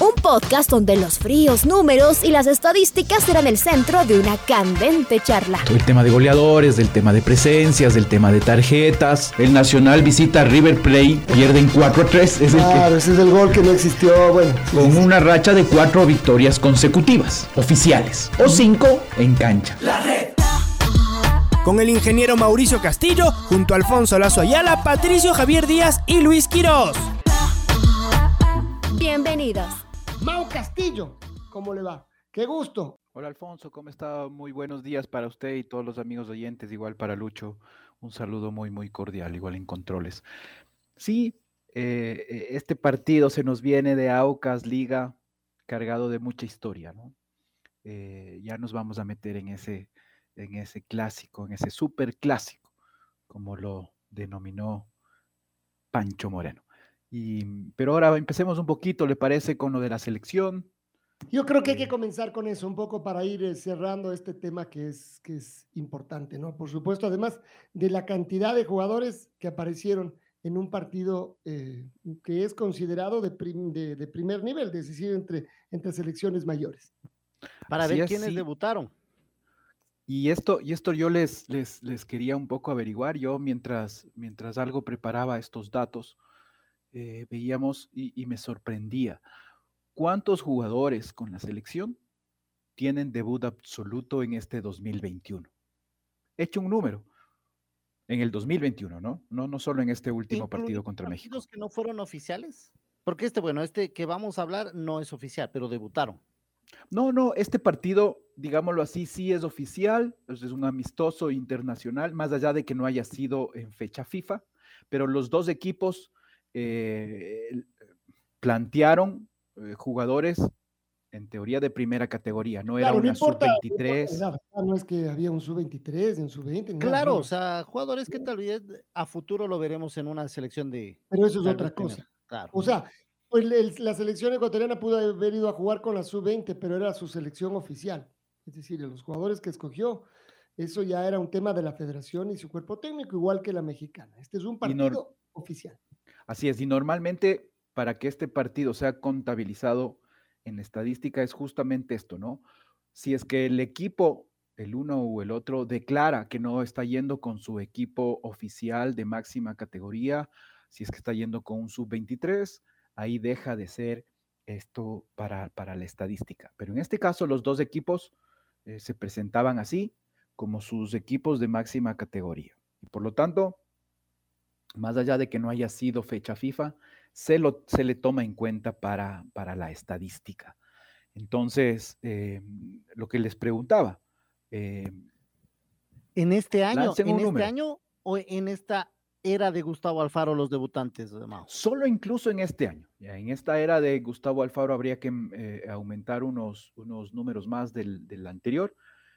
Un podcast donde los fríos números y las estadísticas serán el centro de una candente charla. El tema de goleadores, del tema de presencias, del tema de tarjetas. El Nacional visita a River Plate, pierden 4 a 3. Es claro, ese es el gol que no existió. Bueno, con una racha de cuatro victorias consecutivas, oficiales, o cinco en cancha. La red con el ingeniero Mauricio Castillo, junto a Alfonso Lazo Ayala, Patricio Javier Díaz y Luis Quirós. Bienvenidos. Mau Castillo, ¿cómo le va? Qué gusto. Hola Alfonso, ¿cómo está? Muy buenos días para usted y todos los amigos oyentes, igual para Lucho. Un saludo muy, muy cordial, igual en controles. Sí, eh, eh, este partido se nos viene de Aucas Liga cargado de mucha historia, ¿no? Eh, ya nos vamos a meter en ese, en ese clásico, en ese super clásico, como lo denominó Pancho Moreno. Y, pero ahora empecemos un poquito, ¿le parece, con lo de la selección? Yo creo que hay que eh. comenzar con eso, un poco para ir eh, cerrando este tema que es, que es importante, ¿no? Por supuesto, además de la cantidad de jugadores que aparecieron en un partido eh, que es considerado de, de, primer nivel, es decir, entre, entre selecciones mayores. Para ver quiénes debutaron. Y esto, y esto yo les, les, les, quería un poco averiguar. Yo mientras, mientras algo preparaba estos datos, eh, veíamos y, me sorprendía. ¿Cuántos jugadores con la selección tienen debut absoluto en este 2021? He hecho un número. En el 2021, ¿no? No, no solo en este último partido contra México. ¿Los que no fueron oficiales? Porque este, bueno, este que vamos a hablar no es oficial, pero debutaron. No, no, este partido, digámoslo así, sí es oficial, es un amistoso internacional, más allá de que no haya sido en fecha FIFA, pero los dos equipos eh, plantearon eh, jugadores en teoría de primera categoría, no era una sub-23. No, es que había un sub-23, un sub-20. Claro, o sea, jugadores que tal vez a futuro lo veremos en una selección de... Pero eso es otra cosa. Claro. O sea, pues la selección ecuatoriana pudo haber ido a jugar con la sub-20, pero era su selección oficial. Es decir, los jugadores que escogió, eso ya era un tema de la federación y su cuerpo técnico, igual que la mexicana. Este es un partido oficial. Así es, y normalmente para que este partido sea contabilizado en estadística es justamente esto, ¿no? Si es que el equipo, el uno o el otro, declara que no está yendo con su equipo oficial de máxima categoría, si es que está yendo con un sub-23, ahí deja de ser esto para, para, la estadística. Pero en este caso los dos equipos eh, se presentaban así como sus equipos de máxima categoría. Y por lo tanto, más allá de que no haya sido fecha FIFA, se, lo, se le toma en cuenta para, para la estadística. Entonces, eh, lo que les preguntaba. Eh, en este año, en este año o en esta era de Gustavo Alfaro los debutantes, Solo incluso en este año. en esta era de Gustavo Alfaro habría que mm, eh, aumentar unos, unos números más del, del, anterior,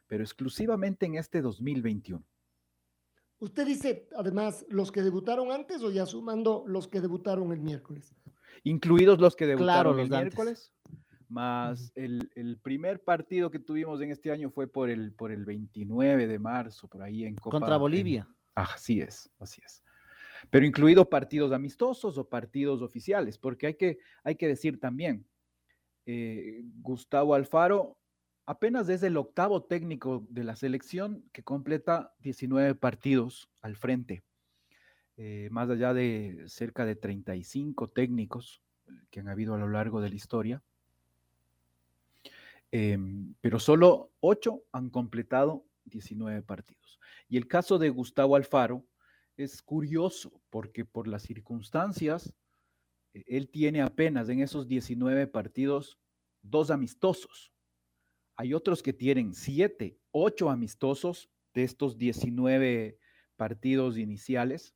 pero exclusivamente en este 2021. Usted dice, además, los que debutaron antes o ya sumando los que debutaron el miércoles. Incluidos los que debutaron el miércoles, más el, el, primer partido que tuvimos en este año fue por el, por el 29 de marzo, por ahí en Copa. Contra Bolivia. así es, así es pero incluido partidos amistosos o partidos oficiales, porque hay que, hay que decir también, eh, Gustavo Alfaro apenas es el octavo técnico de la selección que completa 19 partidos al frente, eh, más allá de cerca de 35 técnicos que han habido a lo largo de la historia. Em, pero solo 8 han completado 19 partidos. Y el caso de Gustavo Alfaro, es curioso porque por las circunstancias, e, él tiene apenas en esos 19 partidos dos amistosos. Hay otros que tienen siete, ocho amistosos de estos 19 partidos iniciales,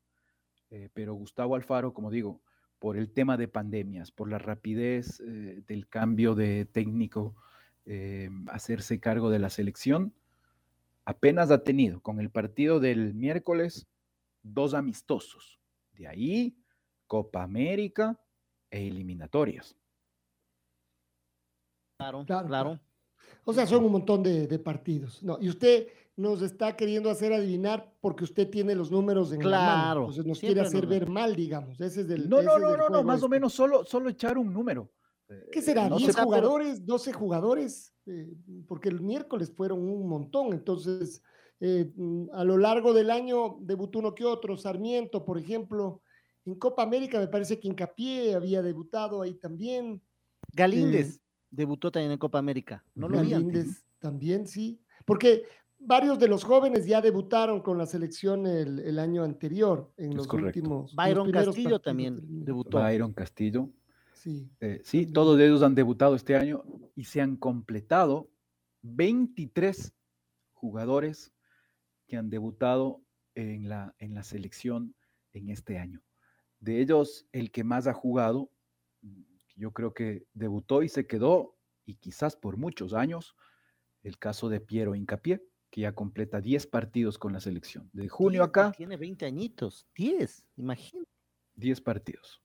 eh, pero Gustavo Alfaro, como digo, por el tema de pandemias, por la rapidez eh, del cambio de técnico, eh, hacerse cargo de la selección, apenas ha tenido con el partido del miércoles dos amistosos. De ahí, Copa América e eliminatorias. Claro, claro. O sea, son un montón de, partidos. No, y usted nos está queriendo hacer adivinar porque usted tiene los números en claro, la mano. Entonces nos quiere hacer ver mal, digamos. Ese es el. No, no, no, no, no, más o este. menos solo, solo echar un número. ¿Qué será? ¿10 jugadores? ¿12 jugadores? Eh, porque el miércoles fueron un montón. Entonces, eh, a lo largo del año debutó uno que otro. Sarmiento, por ejemplo. En Copa América me parece que Incapié había debutado ahí también. Galíndez. Eh, debutó también en Copa América. No lo también, sí. Porque varios de los jóvenes ya debutaron con la selección el, año anterior, en los últimos. Byron Castillo también debutó. Byron Castillo. Sí. Eh, sí, todos ellos han debutado este año y se han completado 23 jugadores que han debutado en la, en la selección en este año. De ellos, el que más ha jugado yo creo que debutó y se quedó, y quizás por muchos años, el caso de Piero Incapié, que ya completa 10 partidos con la selección. De junio acá. Tiene 20 añitos, 10, imagínate. 10 partidos.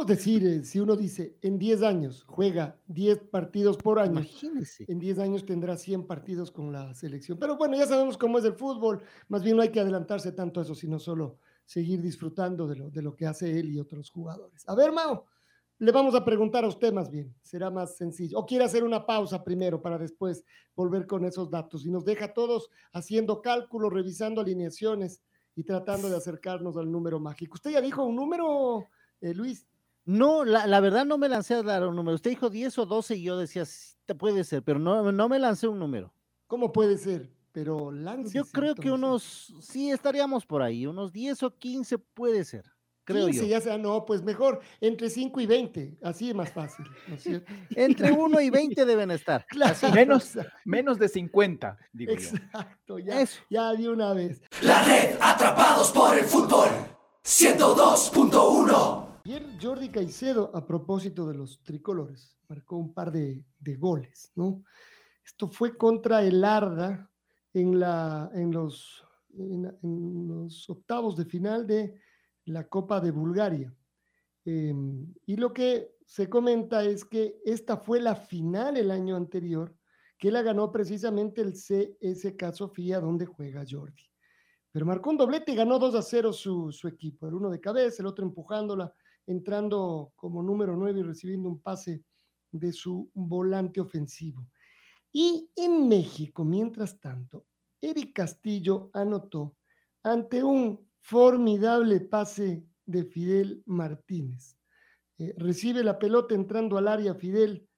Es decir, eh, si uno dice en 10 años juega 10 partidos por año, Imagínese. en 10 años tendrá 100 partidos con la selección. Pero bueno, ya sabemos cómo es el fútbol, más bien no hay que adelantarse tanto a eso, sino solo seguir disfrutando de lo, de lo que hace él y otros jugadores. A ver, Mao, le vamos a preguntar a usted más bien, será más sencillo. O quiere hacer una pausa primero para después volver con esos datos y nos deja todos haciendo cálculos, revisando alineaciones y tratando de acercarnos al número mágico. ¿Usted ya dijo un número, eh, Luis? No, la, verdad no me lancé a dar un número. Usted dijo 10 o 12 y yo decía, puede ser, pero no, no me lancé un número. ¿Cómo puede ser? Pero lance. Yo creo que unos, sí, estaríamos por ahí, unos 10 o 15 puede ser creo 15, ya sea, no, pues mejor entre 5 y 20, así es más fácil. entre 1 y 20 deben estar. menos, menos de 50, digo Exacto, ya, ya de una vez. La red, atrapados por el fútbol, 102.1. Ayer Jordi Caicedo, a propósito de los tricolores, marcó un par de, de goles, ¿no? Esto fue contra el Arda en, la, en, los, en los octavos de final de la Copa de Bulgaria. Em, y lo que se comenta es que esta fue la final el año anterior, que la ganó precisamente el CSK Sofía, donde juega Jordi. Pero marcó un doblete y ganó 2 a 0 su, su equipo, el uno de cabeza, el otro empujándola, entrando como número 9 y recibiendo un pase de su volante ofensivo. Y en México, mientras tanto, Eric Castillo anotó ante un Formidable pase de Fidel Martínez. Eh, recibe la pelota entrando al área Fidel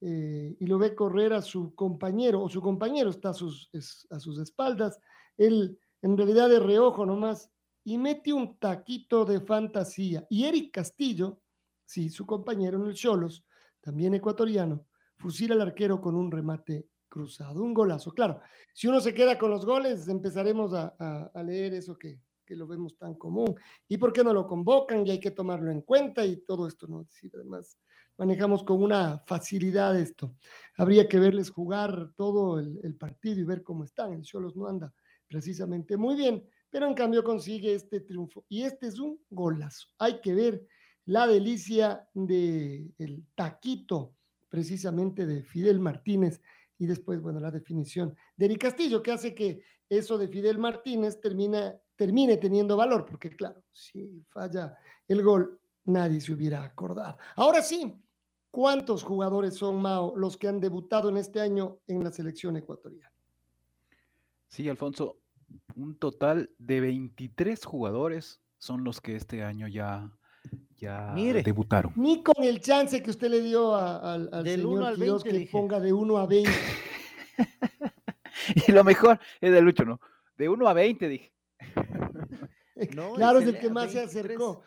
eh, y lo ve correr a su compañero, o su compañero está a sus, espaldas. Él en realidad de reojo nomás y mete un taquito de fantasía. Y Eric Castillo, sí, su compañero en el Cholos, también ecuatoriano, fusila al arquero con un remate cruzado, un golazo. Claro, si uno se queda con los goles, empezaremos a leer eso que, que lo vemos tan común. ¿Y por qué no lo convocan? Y hay que tomarlo en cuenta y todo esto, ¿no? Si además, manejamos con una facilidad esto. Habría que verles jugar todo el, partido y ver cómo están. El Cholos no anda precisamente muy bien, pero en cambio consigue este triunfo. Y este es un golazo. Hay que ver la delicia del el taquito, precisamente de Fidel Martínez, y después, bueno, la definición de Eric Castillo, que hace que eso de Fidel Martínez termina termine teniendo valor, porque claro, si falla el gol, nadie se hubiera acordado. Ahora sí, ¿cuántos jugadores son, Mao, los que han debutado en este año en la selección ecuatoriana? Sí, Alfonso, un total de 23 jugadores son los que este año ya, ya debutaron. Ni con el chance que usted le dio al señor Dios que ponga de 1 a 20. y lo mejor es de Lucho, ¿no? De 1 a 20, dije. claro, es el que más se acercó.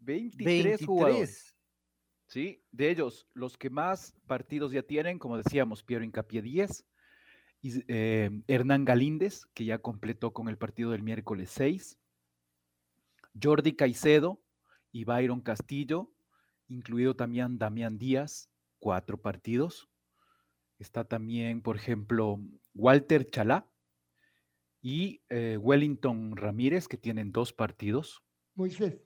23, jugadores. Sí, de ellos, los que más partidos ya tienen, como decíamos, Piero Incapié 10, y, eh, Hernán Galíndez, que ya completó con el partido del miércoles 6, Jordi Caicedo y Byron Castillo, incluido también Damián Díaz, cuatro partidos. Está también, por ejemplo, Walter Chalá, y eh, Wellington Ramírez, que tienen dos partidos. Moisés.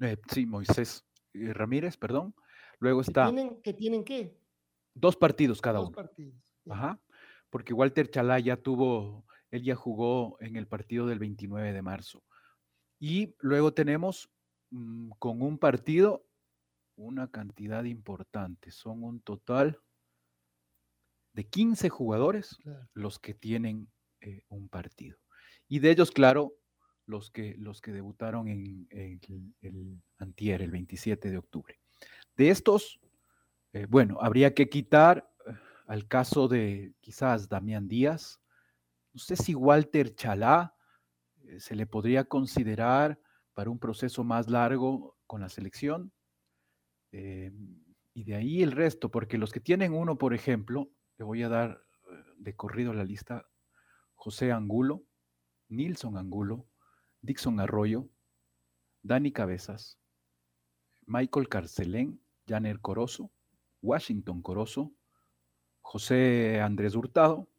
Eh, sí, Moisés Ramírez, perdón. Luego está. ¿Que tienen, qué? Dos partidos cada dos uno. partidos. Ajá. Porque Walter Chalá ya tuvo, él ya jugó en el partido del 29 de marzo. Y luego tenemos mm, con un partido una cantidad importante. Son un total de 15 jugadores los que tienen eh, un partido. Y de ellos, claro, los que, los que debutaron en, el antier, el 27 de octubre. De estos, eh, bueno, habría que quitar eh, al caso de quizás Damián Díaz. No sé si Walter Chalá se le podría considerar para un proceso más largo con la selección. y de ahí el resto, porque los que tienen uno, por ejemplo, le voy a dar de corrido la lista, José Angulo, Nilson Angulo, Dixon Arroyo, Dani Cabezas, Michael Carcelén, Janer Corozo, Washington Corozo, José Andrés Hurtado,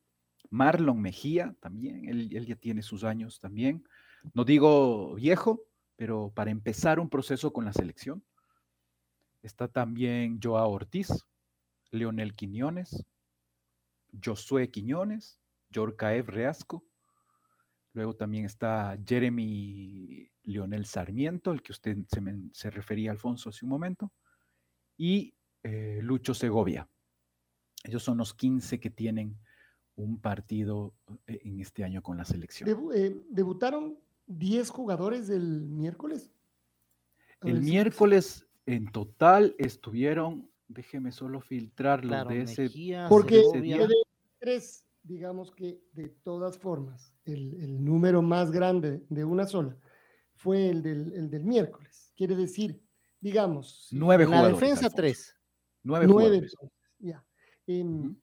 Marlon Mejía también, él, ya tiene sus años también. No digo viejo, pero para empezar un proceso con la selección. Está también Joao Ortiz, Leonel Quiñones, Josué Quiñones, Yorcaev Reasco. Luego también está Jeremy Leonel Sarmiento, el que usted se, refería, Alfonso, hace un momento. Y eh, Lucho Segovia. Ellos son los 15 que tienen un partido eh, en este año con la selección. Eh, ¿Debutaron 10 jugadores del miércoles? el miércoles en total estuvieron, déjeme solo filtrar los de ese. porque tres digamos que de todas formas, el, número más grande de una sola fue el del, miércoles. Quiere decir, digamos, nueve La defensa, tres. Nueve, nueve ya. Em,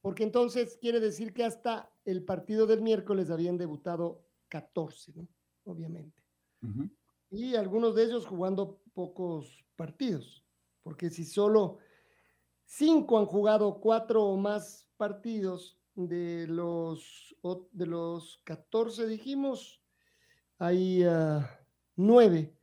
porque entonces quiere decir que hasta el partido del miércoles habían debutado 14, ¿no? Obviamente. Y algunos de ellos jugando pocos partidos, porque si solo cinco han jugado cuatro o más partidos, de los, de los 14 dijimos, hay uh, nueve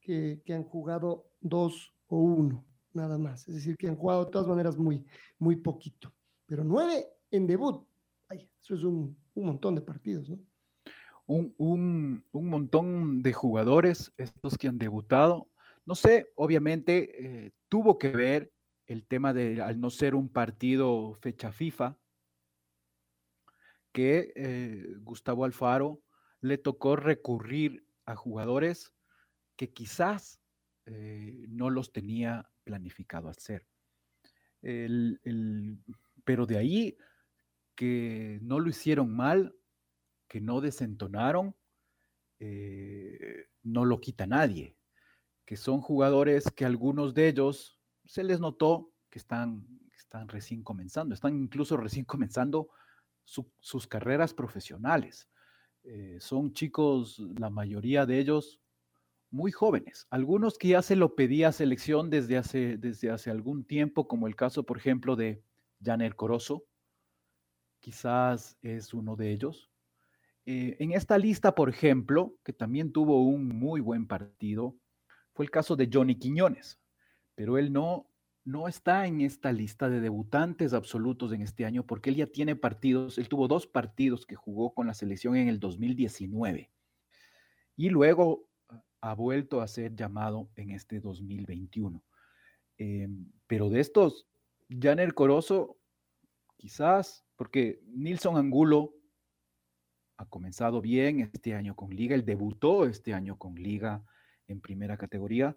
que, que, han jugado dos o uno, nada más. Es decir, que han jugado de todas maneras muy, muy poquito. Pero nueve en debut, ay, eso es un, un montón de partidos, ¿no? Un, un, un, montón de jugadores, estos que han debutado. No sé, obviamente eh, tuvo que ver el tema de al no ser un partido fecha FIFA, que eh, Gustavo Alfaro le tocó recurrir a jugadores que quizás eh, no los tenía planificado hacer. pero de ahí que no lo hicieron mal, que no desentonaron, eh, no lo quita nadie. Que son jugadores que algunos de ellos se les notó que están, están recién comenzando, están incluso recién comenzando sus carreras profesionales. Eh, son chicos, la mayoría de ellos, muy jóvenes. Algunos que ya se lo pedía selección desde hace, desde hace algún tiempo, como el caso, por ejemplo, de Janer Corozo. Quizás es uno de ellos. Eh, en esta lista, por ejemplo, que también tuvo un muy buen partido, fue el caso de Johnny Quiñones, pero él no, no está en esta lista de debutantes absolutos en este año porque él ya tiene partidos, él tuvo dos partidos que jugó con la selección en el 2019 y luego ha vuelto a ser llamado en este 2021. Em, pero de estos, Janer Corozo, quizás, porque Nilson Angulo ha comenzado bien este año con Liga, él debutó este año con Liga en primera categoría,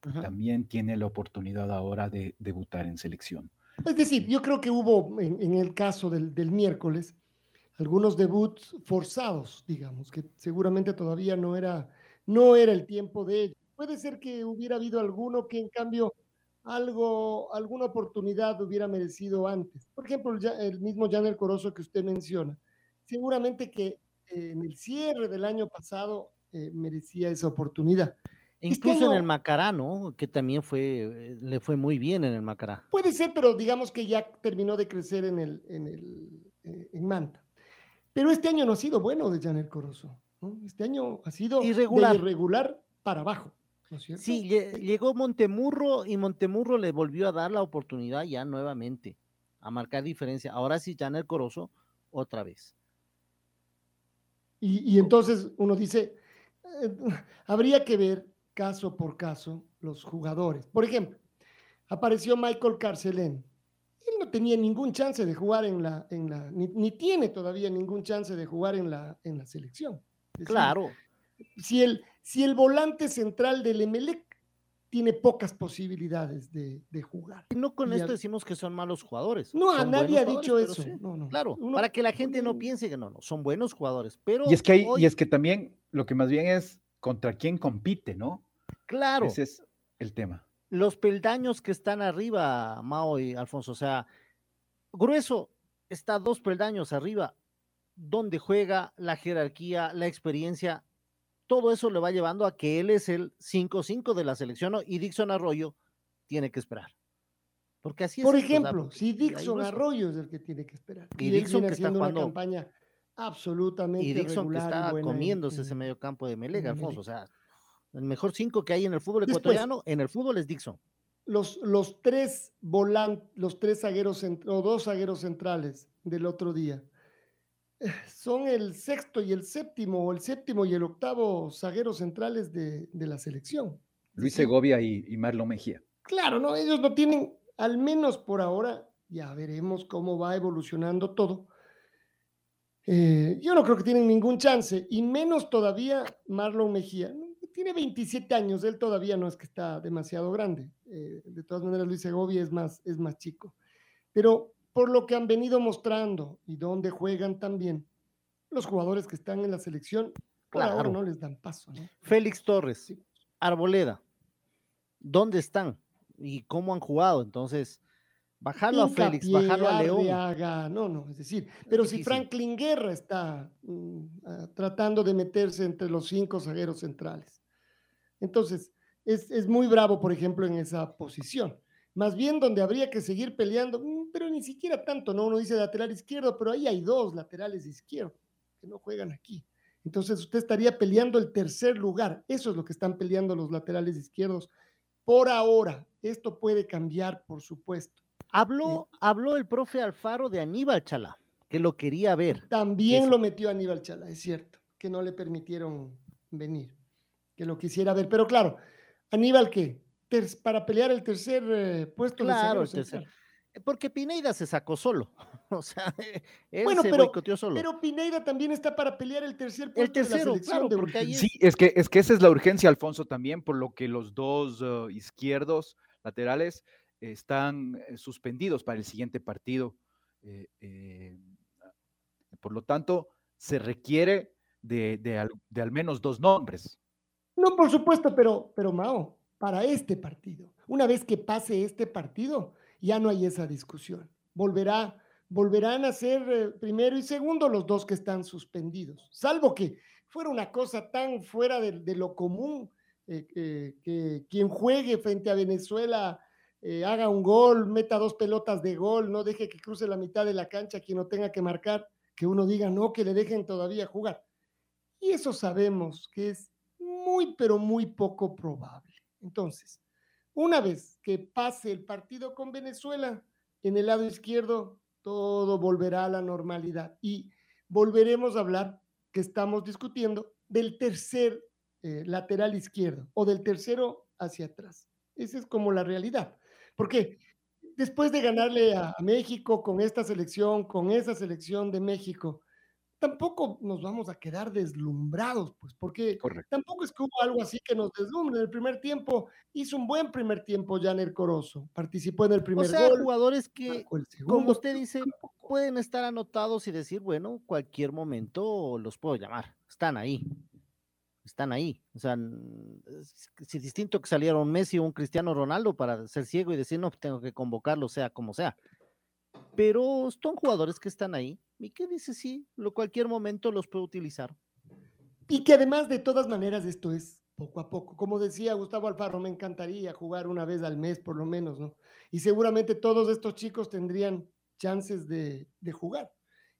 también tiene la oportunidad ahora de debutar en selección. Es decir, yo creo que hubo en, el caso del, miércoles algunos debuts forzados, digamos, que seguramente todavía no era, no era el tiempo de ellos. Puede ser que hubiera habido alguno que en cambio algo, alguna oportunidad hubiera merecido antes. Por ejemplo, el, mismo Janel Corozo que usted menciona. Seguramente que en el cierre del año pasado eh, merecía esa oportunidad. Incluso en el Macará, ¿no? Que también fue, eh, le fue muy bien en el Macará. Puede ser, pero digamos que ya terminó de crecer en el, en el, eh, en Manta. Pero este año no ha sido bueno de Janet Corozo. Este año ha sido irregular, irregular para abajo. sí, llegó Montemurro y Montemurro le volvió a dar la oportunidad ya nuevamente a marcar diferencia. Ahora sí, Janet Corozo, otra vez. Y, entonces uno dice, eh, habría que ver caso por caso los jugadores. Por ejemplo, apareció Michael Carcelén. Él no tenía ningún chance de jugar en la, en la ni, tiene todavía ningún chance de jugar en la, en la selección. claro. Si el, si el volante central del Emelec tiene pocas posibilidades de, jugar. No con esto decimos que son malos jugadores. No, nadie ha dicho eso. claro, para que la gente no piense que no, no, son buenos jugadores. Pero y es que y es que también lo que más bien es contra quién compite, ¿no? Claro. Ese es el tema. Los peldaños que están arriba, Mao y Alfonso, o sea, grueso está dos peldaños arriba, donde juega la jerarquía, la experiencia, todo eso le va llevando a que él es el 5-5 de la selección y Dixon Arroyo tiene que esperar. Porque así es. Por ejemplo, si Dixon Arroyo es el que tiene que esperar. Y, Dixon que está jugando, una campaña absolutamente Y Dixon que está comiéndose ese medio campo de Melega, Alfonso. O sea, el mejor 5 que hay en el fútbol ecuatoriano, en el fútbol es Dixon. Los, los tres volantes, los tres zagueros o dos zagueros centrales del otro día son el sexto y el séptimo, o el séptimo y el octavo zagueros centrales de, la selección. Luis Segovia y, Marlon Mejía. Claro, no, ellos no tienen, al menos por ahora, ya veremos cómo va evolucionando todo. Eh, yo no creo que tienen ningún chance, y menos todavía Marlon Mejía. Tiene 27 años, él todavía no es que está demasiado grande. Eh, de todas maneras, Luis Segovia es más, es más chico. Pero por lo que han venido mostrando y donde juegan también, los jugadores que están en la selección, claro, no les dan paso. Félix Torres, Arboleda, ¿dónde están? ¿Y cómo han jugado? Entonces, bajarlo a Félix, bajarlo a León. no, no, es decir, pero si Franklin Guerra está mm, tratando de meterse entre los cinco zagueros centrales. Entonces, es, es muy bravo, por ejemplo, en esa posición más bien donde habría que seguir peleando, mm, pero ni siquiera tanto, ¿no? Uno dice lateral izquierdo, pero ahí hay dos laterales izquierdos que no juegan aquí. Entonces usted estaría peleando el tercer lugar. Eso es lo que están peleando los laterales izquierdos. Por ahora, esto puede cambiar, por supuesto. Habló, habló el profe Alfaro de Aníbal Chala, que lo quería ver. También lo metió Aníbal Chala, es cierto, que no le permitieron venir, que lo quisiera ver. Pero claro, Aníbal, ¿qué? para pelear el tercer eh, puesto. Claro, el tercer. Porque Pineida se sacó solo. O sea, él bueno, se pero, solo. Pero Pineida también está para pelear el tercer puesto. El tercero, claro, porque Sí, es que, es que esa es la urgencia, Alfonso, también, por lo que los dos uh, izquierdos laterales están eh, suspendidos para el siguiente partido. Eh, por lo tanto, se requiere de, de, al, de, al, menos dos nombres. No, por supuesto, pero, pero Mao, para este partido. Una vez que pase este partido, ya no hay esa discusión. Volverá, volverán a ser eh, primero y segundo los dos que están suspendidos, salvo que fuera una cosa tan fuera de, lo común eh, que quien juegue frente a Venezuela eh, haga un gol, meta dos pelotas de gol, no deje que cruce la mitad de la cancha quien no tenga que marcar, que uno diga no, que le dejen todavía jugar. Y eso sabemos que es muy, pero muy poco probable. Entonces, una vez que pase el partido con Venezuela, en el lado izquierdo todo volverá a la normalidad y volveremos a hablar que estamos discutiendo del tercer eh, lateral izquierdo o del tercero hacia atrás. Esa es como la realidad. Porque después de ganarle a México con esta selección, con esa selección de México, tampoco nos vamos a quedar deslumbrados, pues, porque tampoco es que hubo algo así que nos deslumbre. En el primer tiempo hizo un buen primer tiempo Janer Corozo, participó en el primer o sea, jugadores que, como usted dice, pueden estar anotados y decir, bueno, cualquier momento los puedo llamar, están ahí, están ahí. O sea, si es distinto que salieron Messi o un Cristiano Ronaldo para ser ciego y decir, no, tengo que convocarlo, sea como sea. Pero son jugadores que están ahí y que dice sí, lo cualquier momento los puede utilizar. Y que además de todas maneras esto es poco a poco. Como decía Gustavo Alfaro, me encantaría jugar una vez al mes por lo menos, ¿no? Y seguramente todos estos chicos tendrían chances de, de jugar.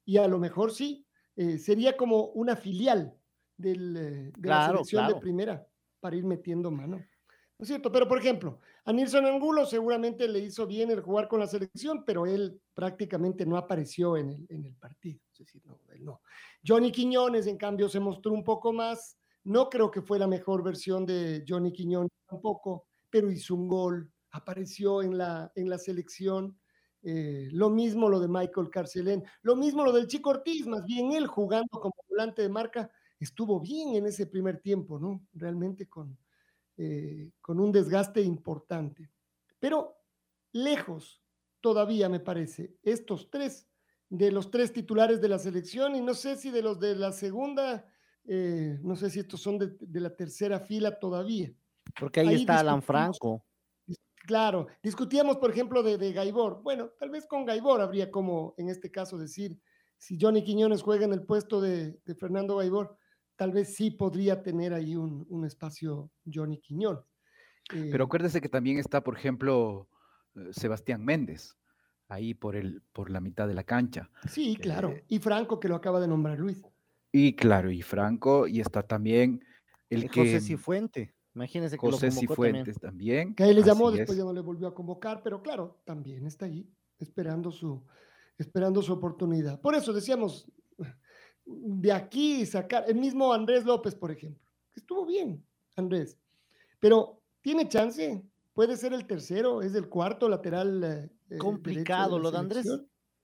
Y a lo mejor sí, eh, sería como una filial del, eh, de la selección de primera para ir metiendo mano. ¿No es cierto? Pero, por ejemplo, a Nilson Angulo seguramente le hizo bien el jugar con la selección, pero él prácticamente no apareció en el, partido. Es decir, no, él no. Johnny Quiñones, en cambio, se mostró un poco más. No creo que fue la mejor versión de Johnny Quiñones tampoco, pero hizo un gol, apareció en la, en la selección. Eh, lo mismo lo de Michael Carcelén, lo mismo lo del Chico Ortiz, más bien él jugando como volante de marca, estuvo bien en ese primer tiempo, ¿no? Realmente con, eh, con un desgaste importante. Pero lejos todavía, me parece, estos tres de los tres titulares de la selección y no sé si de los de la segunda, eh, no sé si estos son de, la tercera fila todavía. Porque ahí, está Alan Franco. Claro, discutíamos, por ejemplo, de, de, Gaibor. Bueno, tal vez con Gaibor habría como, en este caso, decir, si Johnny Quiñones juega en el puesto de, Fernando Gaibor, tal vez sí podría tener ahí un, espacio Johnny. Pero eh, acuérdese que también está, por ejemplo, eh, Sebastián Méndez, ahí por, el, por la mitad de la cancha. Sí, claro. y Franco, que lo acaba de nombrar Luis. Y claro, y Franco, y está también el, que... José Cifuente. Imagínense que José Cifuentes también. Que ahí le llamó, después ya no le volvió a convocar, pero claro, también está allí, esperando su, esperando su oportunidad. Por eso decíamos, de aquí sacar, el mismo Andrés López, por ejemplo, que estuvo bien, Andrés, pero tiene chance, puede ser el tercero, es el cuarto lateral. Eh, eh, complicado, lo de Andrés.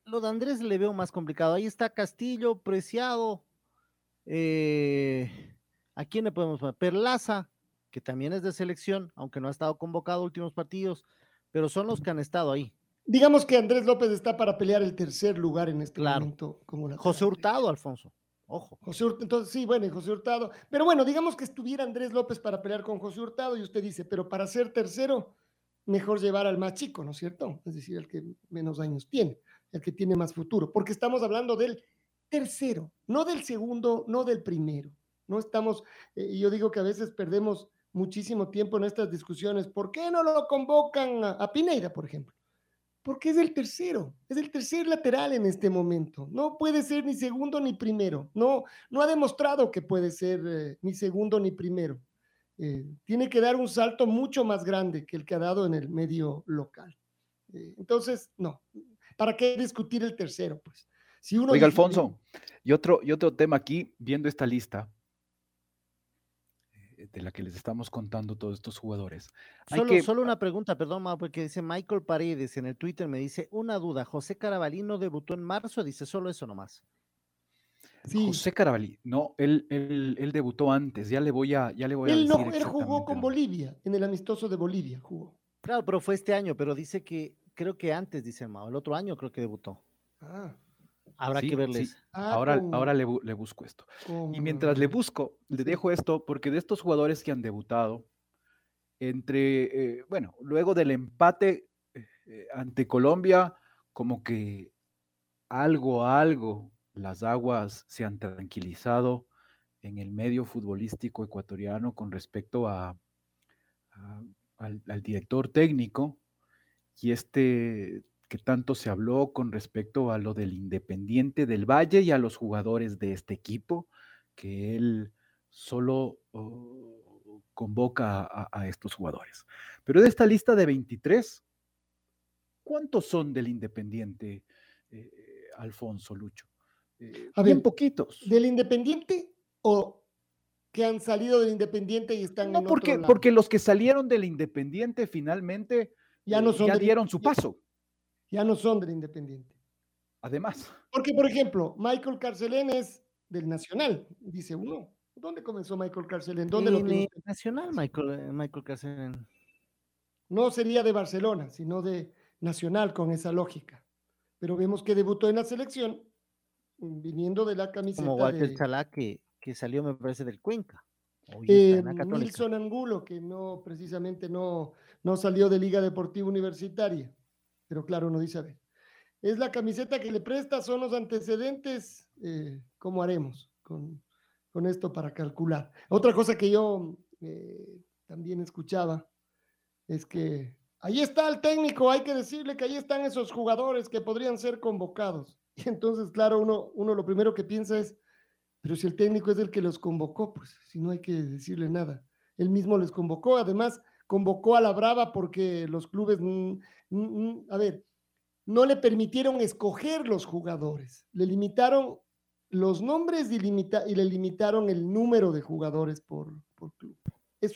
Lo de Andrés le veo más complicado. Ahí está Castillo, Preciado. Eh, ¿A quién le podemos poner? Perlaza, que también es de selección, aunque no ha estado convocado últimos partidos, pero son los que han estado ahí. Digamos que Andrés López está para pelear el tercer lugar en este momento. Como José Hurtado, Alfonso. Ojo. José Hurtado, entonces sí, bueno, José Hurtado. Pero bueno, digamos que estuviera Andrés López para pelear con José Hurtado y usted dice, pero para ser tercero, mejor llevar al más chico, ¿no es cierto? Es decir, el que menos años tiene, el que tiene más futuro, porque estamos hablando del tercero, no del segundo, no del primero. No estamos, eh, y yo digo que a veces perdemos muchísimo tiempo en estas discusiones. ¿Por qué no lo convocan a, Pineida, por ejemplo? Porque es el tercero, es el tercer lateral en este momento. No puede ser ni segundo ni primero. No, no ha demostrado que puede ser eh, ni segundo ni primero. Eh, tiene que dar un salto mucho más grande que el que ha dado en el medio local. Eh, entonces, no. ¿Para qué discutir el tercero? Pues, si uno Oiga, Alfonso, y otro, y otro tema aquí, viendo esta lista, de la que les estamos contando todos estos jugadores. Solo, solo una pregunta, perdón, porque dice Michael Paredes en el Twitter, me dice, una duda, José Carabalí no debutó en marzo, dice solo eso nomás. Sí. José Carabalí, no, él, él, debutó antes, ya le voy a, ya le voy a decir no, él jugó con Bolivia, en el amistoso de Bolivia jugó. Claro, pero fue este año, pero dice que, creo que antes, dice Mao, el otro año creo que debutó. Ah. Habrá que verles. Ah, ahora ahora le, busco esto. Y mientras le busco, le dejo esto, porque de estos jugadores que han debutado, entre, eh, bueno, luego del empate eh, ante Colombia, como que algo, algo, las aguas se han tranquilizado en el medio futbolístico ecuatoriano con respecto a, al director técnico y este que tanto se habló con respecto a lo del Independiente del Valle y a los jugadores de este equipo, que él solo oh, convoca a, estos jugadores. Pero de esta lista de 23, ¿cuántos son del Independiente, eh, Alfonso Lucho? Eh, bien poquitos. ¿Del Independiente o que han salido del Independiente y están no, porque, porque los que salieron del Independiente finalmente ya, no son ya dieron su paso ya no son del Independiente. Además. Porque, por ejemplo, Michael Carcelén es del Nacional, dice uno. ¿Dónde comenzó Michael Carcelén? ¿Dónde lo tiene? Nacional, Michael, eh, Michael Carcelén. No sería de Barcelona, sino de Nacional con esa lógica. Pero vemos que debutó en la selección viniendo de la camiseta. Como Walter Chalá, que, que salió, me parece, del Cuenca. Eh, Nilson Angulo, que no, precisamente no, no salió de Liga Deportiva Universitaria. Pero claro, uno dice, a ver, es la camiseta que le presta, son los antecedentes, eh, ¿cómo haremos con, esto para calcular? Otra cosa que yo eh, también escuchaba es que ahí está el técnico, hay que decirle que ahí están esos jugadores que podrían ser convocados. Y entonces, claro, uno, uno lo primero que piensa es, pero si el técnico es el que los convocó, pues si no hay que decirle nada. Él mismo les convocó, además convocó a la Brava porque los clubes, mm, mm, mm, a ver, no le permitieron escoger los jugadores, le limitaron los nombres y, y le limitaron el número de jugadores por, por club.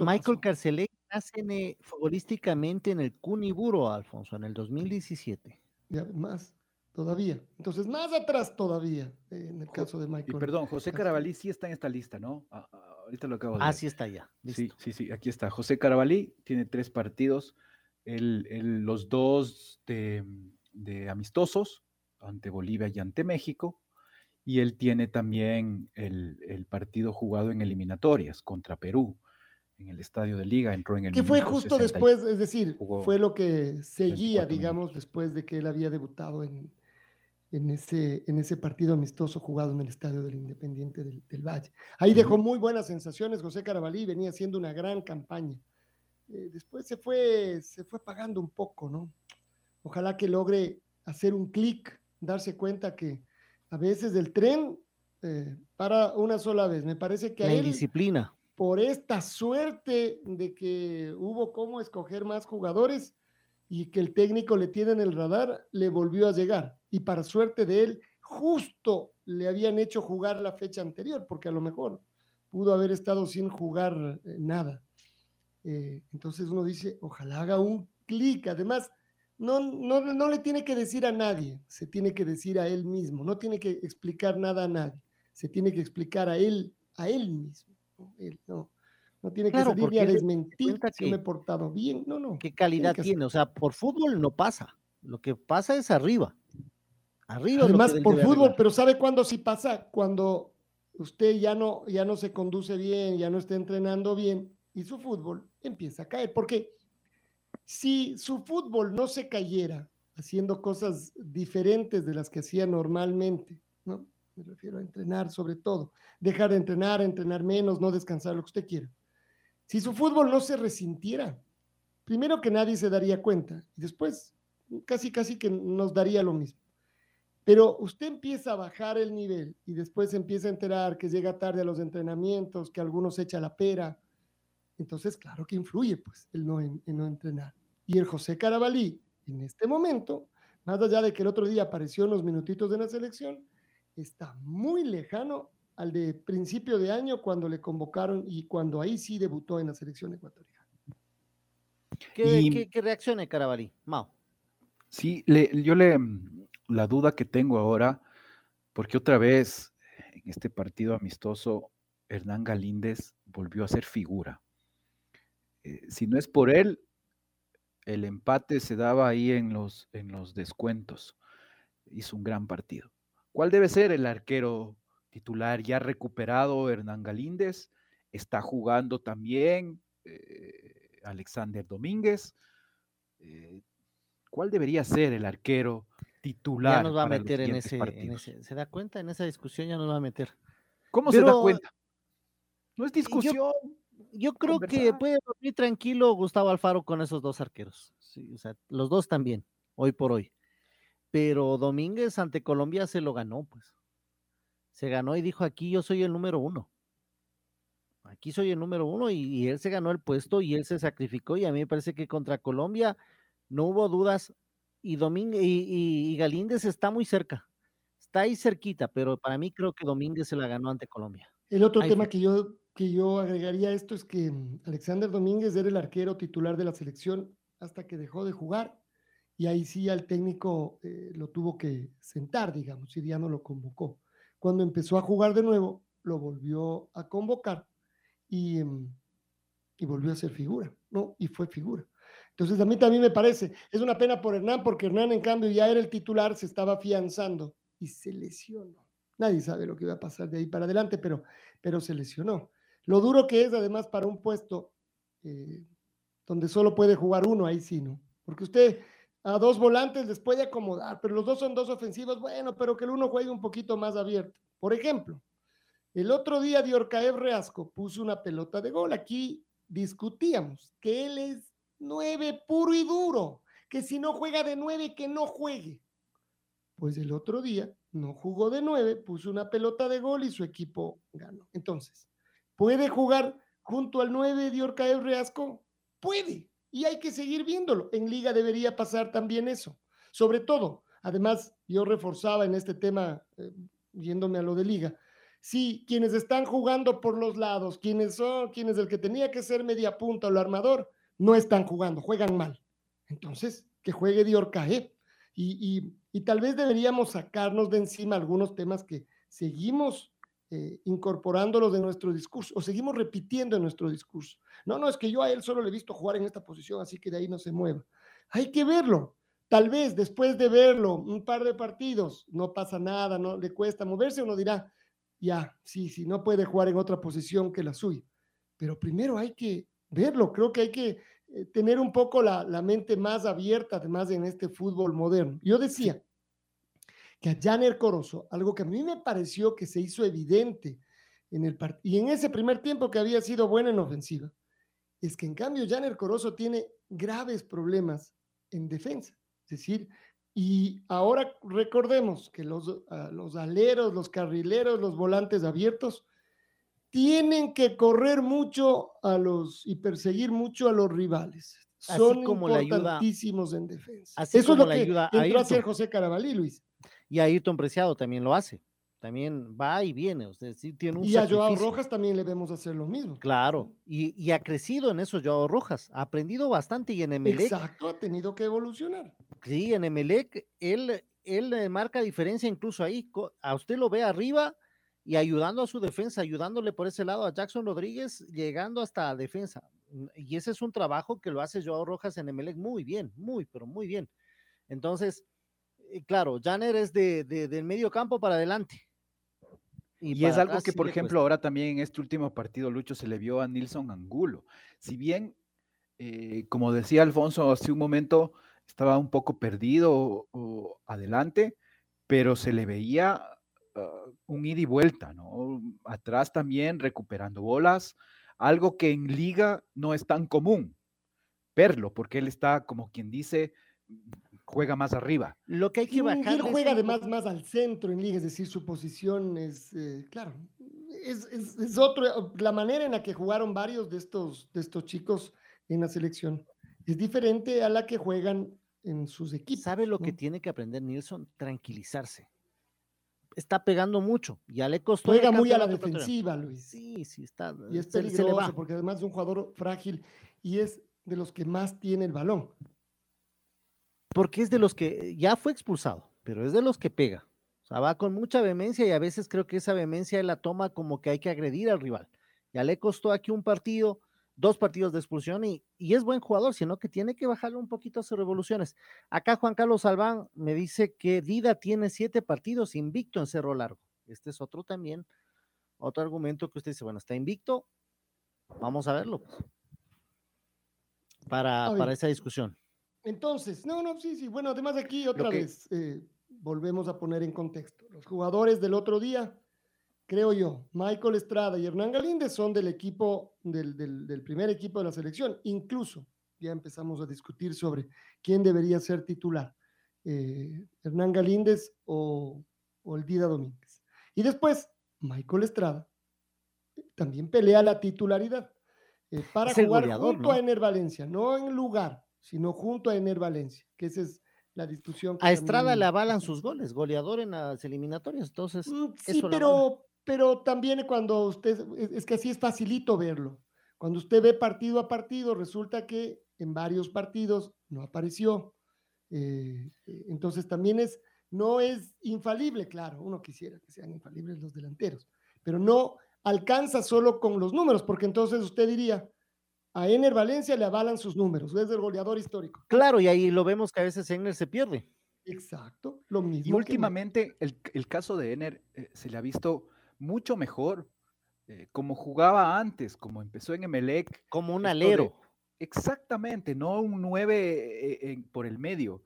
Michael Carcelé nace eh, futbolísticamente en el Cuniburo, Alfonso, en el 2017. Ya, más todavía. Entonces, más atrás todavía, eh, en el caso de Michael. Y perdón, José Carabalí sí está en esta lista, ¿no? Ah, ah, ahorita lo acabo de Ah, sí está ya. Sí, sí, sí, aquí está. José Carabalí tiene tres partidos, el, los dos de, de amistosos ante Bolivia y ante México, y él tiene también el, el, partido jugado en eliminatorias contra Perú en el estadio de liga, entró en el... Que fue justo después, es decir, fue lo que seguía, digamos, después de que él había debutado en, en, ese, en ese partido amistoso jugado en el estadio del Independiente del, del Valle. Ahí dejó muy buenas sensaciones José Carabalí, venía haciendo una gran campaña. Eh, después se fue, se fue apagando un poco, ¿no? Ojalá que logre hacer un clic, darse cuenta que a veces el tren eh, para una sola vez. Me parece que La a él, disciplina. por esta suerte de que hubo cómo escoger más jugadores y que el técnico le tiene en el radar, le volvió a llegar. Y para suerte de él, justo le habían hecho jugar la fecha anterior, porque a lo mejor pudo haber estado sin jugar eh, nada. Eh, entonces uno dice, ojalá haga un clic. Además, no, no, no le tiene que decir a nadie, se tiene que decir a él mismo, no tiene que explicar nada a nadie, se tiene que explicar a él, a él mismo. ¿no? Él, no, no tiene que Claro, salir a desmentir si me he que- portado bien. No, no. ¿Qué calidad que tiene? O sea, por fútbol no pasa. Lo que pasa es arriba. Arriba. Además, por fútbol, pero ¿sabe cuándo sí pasa? Cuando usted ya no, ya no se conduce bien, ya no está entrenando bien y su fútbol empieza a caer. Porque si su fútbol no se cayera haciendo cosas diferentes de las que hacía normalmente, ¿no? Me refiero a entrenar sobre todo, dejar de entrenar, entrenar menos, no descansar, lo que usted quiera. Si su fútbol no se resintiera, primero que nadie se daría cuenta y después casi, casi que nos daría lo mismo. Pero usted empieza a bajar el nivel y después se empieza a enterar que llega tarde a los entrenamientos, que algunos echa la pera. Entonces, claro que influye, pues, el no, en, en no entrenar. Y el José Carabalí, en este momento, más allá de que el otro día apareció unos minutitos de la selección, está muy lejano al de principio de año cuando le convocaron y cuando ahí sí debutó en la selección ecuatoriana. ¿Qué, Y- qué- Carabalí? Mao. Sí, le- yo le, la duda que tengo ahora, porque otra vez en este partido amistoso, Hernán Galíndez volvió a ser figura. Eh, si no es por él, el empate se daba ahí en los, en los descuentos. Hizo un gran partido. ¿Cuál debe ser el arquero titular ya recuperado Hernán Galíndez? Está jugando también eh, Alexander Domínguez. Eh, ¿Cuál debería ser el arquero titular? Ya nos va a meter en ese, en partidos? ese- ¿Se da cuenta? En esa discusión ya nos va a meter. ¿Cómo se da cuenta? No es discusión. Yo creo que puede dormir tranquilo Gustavo Alfaro con esos dos arqueros. Sí, o sea, los dos también, hoy por hoy. Pero Domínguez ante Colombia se lo ganó, pues. Se ganó y dijo, aquí yo soy el número uno. Aquí soy el número uno y, y él se ganó el puesto y él se sacrificó y a mí me parece que contra Colombia no hubo dudas y, Domínguez, y, y- y Galíndez está muy cerca. Está ahí cerquita, pero para mí creo que Domínguez se la ganó ante Colombia. El otro Ahí tema fue. que yo, que yo agregaría a esto es que mm, Alexander Domínguez era el arquero titular de la selección hasta que dejó de jugar y ahí sí al técnico eh, lo tuvo que sentar, digamos, y ya no lo convocó. Cuando empezó a jugar de nuevo, lo volvió a convocar y, mm, y volvió a ser figura, ¿no? Y fue figura. Entonces a mí también me parece, es una pena por Hernán, porque Hernán en cambio ya era el titular, se estaba afianzando y se lesionó. Nadie sabe lo que va a pasar de ahí para adelante, pero, pero se lesionó. Lo duro que es además para un puesto eh, donde solo puede jugar uno, ahí sí, ¿no? Porque usted a dos volantes les puede acomodar, pero los dos son dos ofensivos, bueno, pero que el uno juegue un poquito más abierto. Por ejemplo, el otro día Diorcaev Reasco puso una pelota de gol. Aquí discutíamos que él es nueve puro y duro, que si no juega de nueve, que no juegue. Pues el otro día no jugó de nueve, puso una pelota de gol y su equipo ganó. Entonces, ¿puede jugar junto al nueve Diorcael Reasco? Puede, y hay que seguir viéndolo. En liga debería pasar también eso. Sobre todo, además, yo reforzaba en este tema, eh, yéndome a lo de liga, si quienes están jugando por los lados, quienes son, quienes el que tenía que ser media punta o el armador, no están jugando, juegan mal. Entonces, que juegue Diorcae. Y, y, y tal vez deberíamos sacarnos de encima algunos temas que seguimos eh, incorporándolos de nuestro discurso o seguimos repitiendo en nuestro discurso. No, no, es que yo a él solo le he visto jugar en esta posición, así que de ahí no se mueva. Hay que verlo. Tal vez después de verlo un par de partidos, no pasa nada, no le cuesta moverse, uno dirá, ya, sí, sí, no puede jugar en otra posición que la suya. Pero primero hay que verlo, creo que hay que eh, tener un poco la, la, mente más abierta, además en este fútbol moderno. Yo decía que a Janer Corozo, algo que a mí me pareció que se hizo evidente en el y en ese primer tiempo que había sido bueno en ofensiva, es que en cambio Janer Corozo tiene graves problemas en defensa. Es decir, y ahora recordemos que los, uh, los aleros, los carrileros, los volantes abiertos, tienen que correr mucho a los y perseguir mucho a los rivales. Así Son como importantísimos ayuda, en defensa. Así Eso como es lo que ayuda entró a hacer José Carabalí, Luis. Y Ayrton Preciado también lo hace. También va y viene. Usted sí tiene un y a Joao Rojas también le vemos hacer lo mismo. Claro. Y, y, ha crecido en eso Joao Rojas. Ha aprendido bastante y en Emelec. Exacto, ha tenido que evolucionar. Sí, en Emelec él, él marca diferencia incluso ahí. A usted lo ve arriba y ayudando a su defensa, ayudándole por ese lado a Jackson Rodríguez, llegando hasta defensa. Y ese es un trabajo que lo hace Joao Rojas en Emelec muy bien, muy, pero muy bien. Entonces, claro, Janer es de, de, del medio campo para adelante. Y, y es algo que, por ejemplo, cuesta. ahora también en este último partido, Lucho, se le vio a Nilson Angulo. Si bien, eh, como decía Alfonso hace un momento, estaba un poco perdido o, o adelante, pero se le veía uh, un ida y vuelta, ¿no? Atrás también recuperando bolas, algo que en liga no es tan común verlo, porque él está, como quien dice, juega más arriba. Lo que hay que bajar. Él juega además más al centro en liga, es decir, su posición es, eh, claro, es, es, es, otro, la manera en la que jugaron varios de estos, de estos chicos en la selección es diferente a la que juegan en sus equipos. ¿Sabe lo ¿no? que tiene que aprender Nilsson? Tranquilizarse. Está pegando mucho, ya le costó. Juega muy a la defensiva, Luis. Sí, sí, está. Y es peligroso porque además es un jugador frágil y es de los que más tiene el balón porque es de los que ya fue expulsado, pero es de los que pega. O sea, va con mucha vehemencia y a veces creo que esa vehemencia la toma como que hay que agredir al rival. Ya le costó aquí un partido, dos partidos de expulsión y, y es buen jugador, sino que tiene que bajarle un poquito a sus revoluciones. Acá Juan Carlos Salván me dice que Dida tiene siete partidos invicto en Cerro Largo. Este es otro también, otro argumento que usted dice, bueno, está invicto, vamos a verlo. Pues, para, para esa discusión. Entonces, no, no, sí, sí. Bueno, además aquí otra que... vez eh, volvemos a poner en contexto. Los jugadores del otro día, creo yo, Michael Estrada y Hernán Galíndez son del equipo, del, del, del, primer equipo de la selección. Incluso ya empezamos a discutir sobre quién debería ser titular, eh, Hernán Galíndez o, o el Dida Domínguez. Y después, Michael Estrada también pelea la titularidad eh, para jugar junto ¿no? a Ener Valencia, no en lugar, sino junto a Ener Valencia, que esa es la discusión. a Estrada también... le avalan sus goles, goleador en las eliminatorias, entonces. Mm, sí, eso pero, pero también cuando usted, es, que así es facilito verlo. Cuando usted ve partido a partido, resulta que en varios partidos no apareció. Eh, entonces también es, no es infalible, claro, uno quisiera que sean infalibles los delanteros, pero no alcanza solo con los números, porque entonces usted diría, a Ener Valencia le avalan sus números, es el goleador histórico. Claro, y ahí lo vemos que a veces Ener se pierde. Exacto, lo mismo. Y últimamente el, el, caso de Ener eh, se le ha visto mucho mejor, eh, como jugaba antes, como empezó en Emelec. Como un alero. De, exactamente, no un 9 eh, eh, por el medio.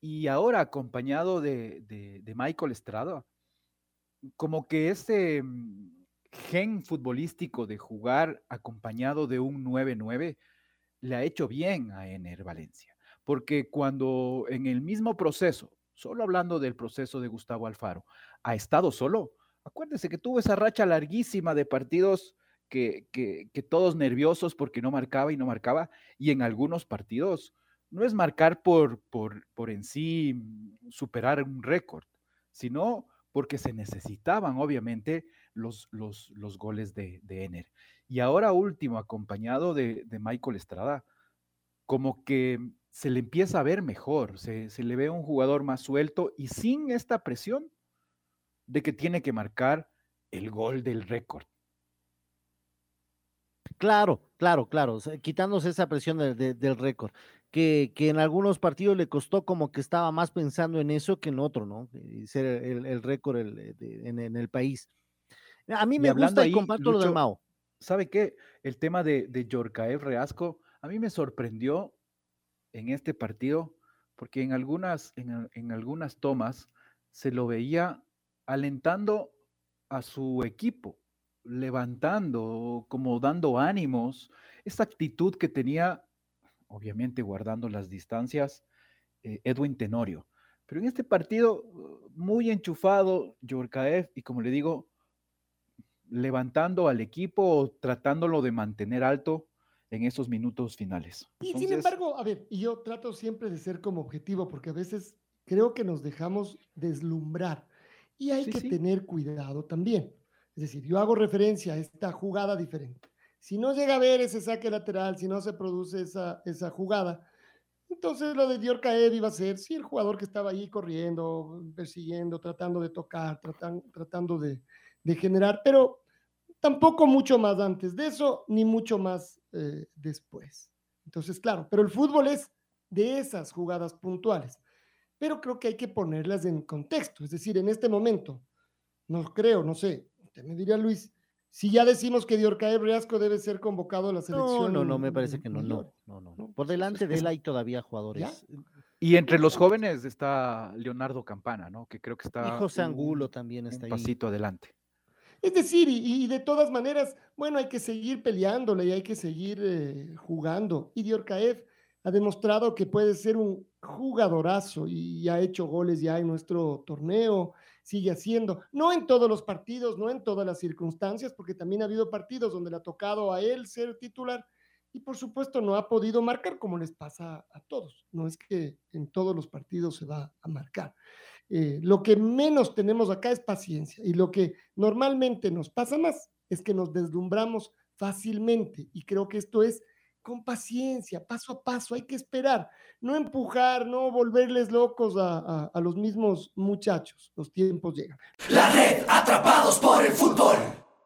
Y ahora acompañado de, de, de Michael Estrada, como que ese gen futbolístico de jugar acompañado de un 9-9 le ha hecho bien a Ener Valencia. Porque cuando en el mismo proceso solo hablando del proceso de Gustavo Alfaro, ha estado solo. Acuérdense que tuvo esa racha larguísima de partidos que, que, todos nerviosos porque no marcaba y no marcaba, y en algunos partidos no es marcar por, por, por en sí superar un récord, sino porque se necesitaban obviamente los, los, los goles de, de, Ener. Y ahora último, acompañado de, de, Michael Estrada, como que se le empieza a ver mejor, se, se le ve un jugador más suelto y sin esta presión de que tiene que marcar el gol del récord. Claro, claro, claro, quitándose esa presión del récord, que, que, en algunos partidos le costó como que estaba más pensando en eso que en otro, ¿no? Ser el, récord en, el país. A mí me gusta y comparto lo de Mao. ¿Sabe qué? El tema de, de Yorcaev Reasco, a mí me sorprendió en este partido, porque en algunas, en, en algunas tomas se lo veía alentando a su equipo, levantando, como dando ánimos, esa actitud que tenía, obviamente guardando las distancias, eh, Edwin Tenorio. Pero en este partido, muy enchufado, Yorkaev, y como le digo, levantando al equipo, tratándolo de mantener alto en esos minutos finales. Y sin embargo, a ver, yo trato siempre de ser como objetivo, porque a veces creo que nos dejamos deslumbrar y hay que tener cuidado también. Es decir, yo hago referencia a esta jugada diferente. Si no llega a ver ese saque lateral, si no se produce esa, esa jugada, entonces lo de Dior Caev iba a ser, sí, el jugador que estaba ahí corriendo, persiguiendo, tratando de tocar, tratando de, de generar, pero tampoco mucho más antes de eso, ni mucho más eh, después. Entonces, claro, pero el fútbol es de esas jugadas puntuales, pero creo que hay que ponerlas en contexto, es decir, en este momento, no creo, no sé, me diría Luis, si ya decimos que Diorcae Riasco debe ser convocado a la selección. No, no, no, me parece que no, no, no, no. Por pues, delante de él hay todavía jugadores. Y entre los jóvenes está Leonardo Campana, ¿no? Que creo que está. Y José Angulo también está un pasito adelante. Es decir, y, de todas maneras, bueno, hay que seguir peleándole y hay que seguir eh, jugando. Y Diorcaev ha demostrado que puede ser un jugadorazo y ha hecho goles ya en nuestro torneo sigue haciendo. No en todos los partidos, no en todas las circunstancias, porque también ha habido partidos donde le ha tocado a él ser titular y por supuesto no ha podido marcar como les pasa a todos. No es que en todos los partidos se va a marcar. Eh, lo que menos tenemos acá es paciencia y lo que normalmente nos pasa más es que nos deslumbramos fácilmente y creo que esto es con paciencia, paso a paso, hay que esperar, no empujar, no volverles locos a, los mismos muchachos, los tiempos llegan. La red, atrapados por el fútbol,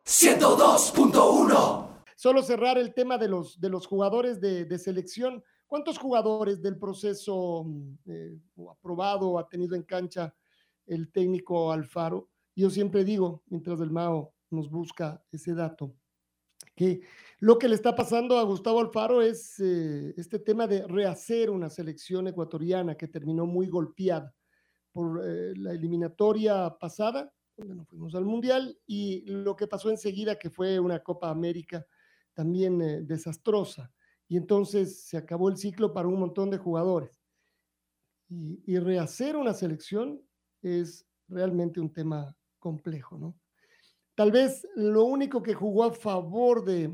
102.1. Solo cerrar el tema de los, de los jugadores de, selección. ¿Cuántos jugadores del proceso mm, eh, aprobado ha tenido en cancha el técnico Alfaro? Yo siempre digo, mientras el Mao nos busca ese dato, que lo que le está pasando a Gustavo Alfaro es eh, este tema de rehacer una selección ecuatoriana que terminó muy golpeada por eh, la eliminatoria pasada, donde no fuimos al Mundial, y lo que pasó enseguida, que fue una Copa América también eh, desastrosa. Y entonces se acabó el ciclo para un montón de jugadores. Y, y rehacer una selección es realmente un tema complejo, ¿no? Tal vez lo único que jugó a favor de,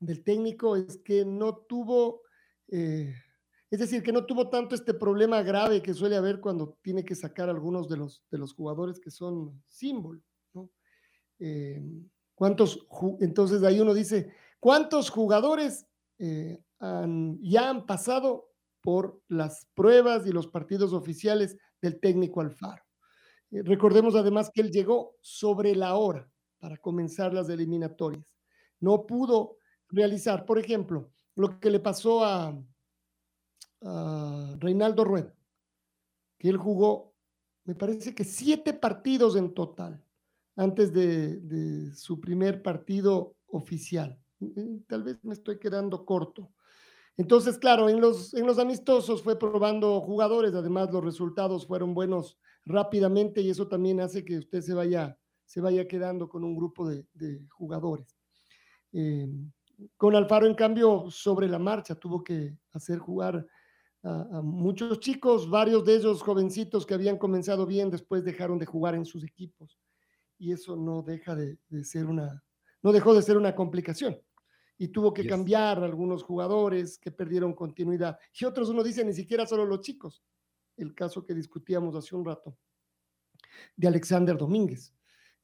del técnico es que no tuvo, eh, es decir, que no tuvo tanto este problema grave que suele haber cuando tiene que sacar algunos de los, de los jugadores que son símbolo. ¿no? Eh, ¿Cuántos, entonces ahí uno dice, ¿cuántos jugadores eh, ya han pasado por las pruebas y los partidos oficiales del técnico Alfaro? recordemos además que él llegó sobre la hora para comenzar las eliminatorias. No pudo realizar, por ejemplo, lo que le pasó a, Reinaldo Rueda, que él jugó, me parece que siete partidos en total antes de, su primer partido oficial. Mm, tal vez me estoy quedando corto. Entonces, claro, en los, en los amistosos fue probando jugadores, además los resultados fueron buenos rápidamente y eso también hace que usted se vaya se vaya quedando con un grupo de, jugadores. Eh, con Alfaro, en cambio, sobre la marcha tuvo que hacer jugar a, muchos chicos, varios de ellos jovencitos que habían comenzado bien, después dejaron de jugar en sus equipos. Y eso no deja de, ser una, no dejó de ser una complicación. Y tuvo que cambiar algunos jugadores que perdieron continuidad. Y otros uno dice, ni siquiera solo los chicos. El caso que discutíamos hace un rato de Alexander Domínguez.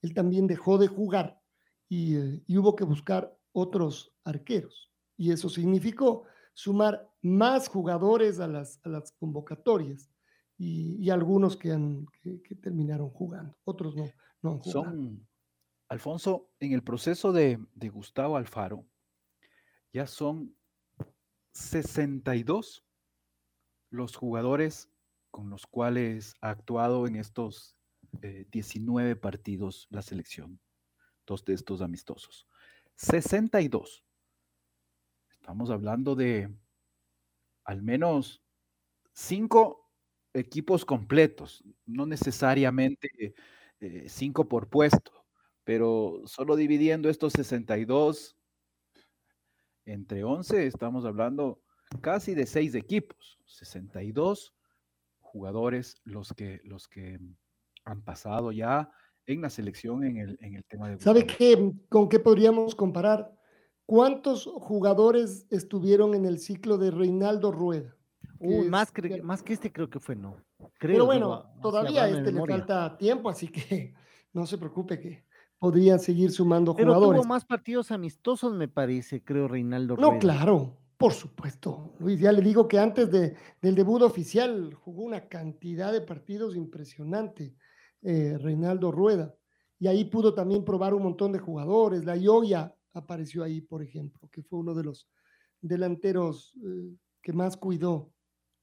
Él también dejó de jugar y, eh, y hubo que buscar otros arqueros. Y eso significó sumar más jugadores a las, a las convocatorias y, algunos que, han, que, terminaron jugando, otros no, no han jugado. Son, Alfonso, en el proceso de, de Gustavo Alfaro, ya son 62 los jugadores con los cuales ha actuado en estos 19 eh, partidos la selección, dos de estos amistosos. 62. Estamos hablando de al menos cinco equipos completos, no necesariamente eh, cinco por puesto, pero solo dividiendo estos 62 entre 11, estamos hablando casi de seis equipos, 62 jugadores los que, los que han pasado ya en la selección en el, en el tema de... ¿Sabe qué, con qué podríamos comparar? ¿Cuántos jugadores estuvieron en el ciclo de Reinaldo Rueda? más, más que este creo que fue no. Pero bueno, todavía a este le falta tiempo, así que no se preocupe que podrían seguir sumando Pero jugadores. Tuvo más partidos amistosos, me parece, creo, Reinaldo Rueda. No, claro, por supuesto. Luis, ya le digo que antes de, del debut oficial jugó una cantidad de partidos impresionante, eh, Reinaldo Rueda. Y ahí pudo también probar un montón de jugadores. La Ioya apareció ahí, por ejemplo, que fue uno de los delanteros eh, que más cuidó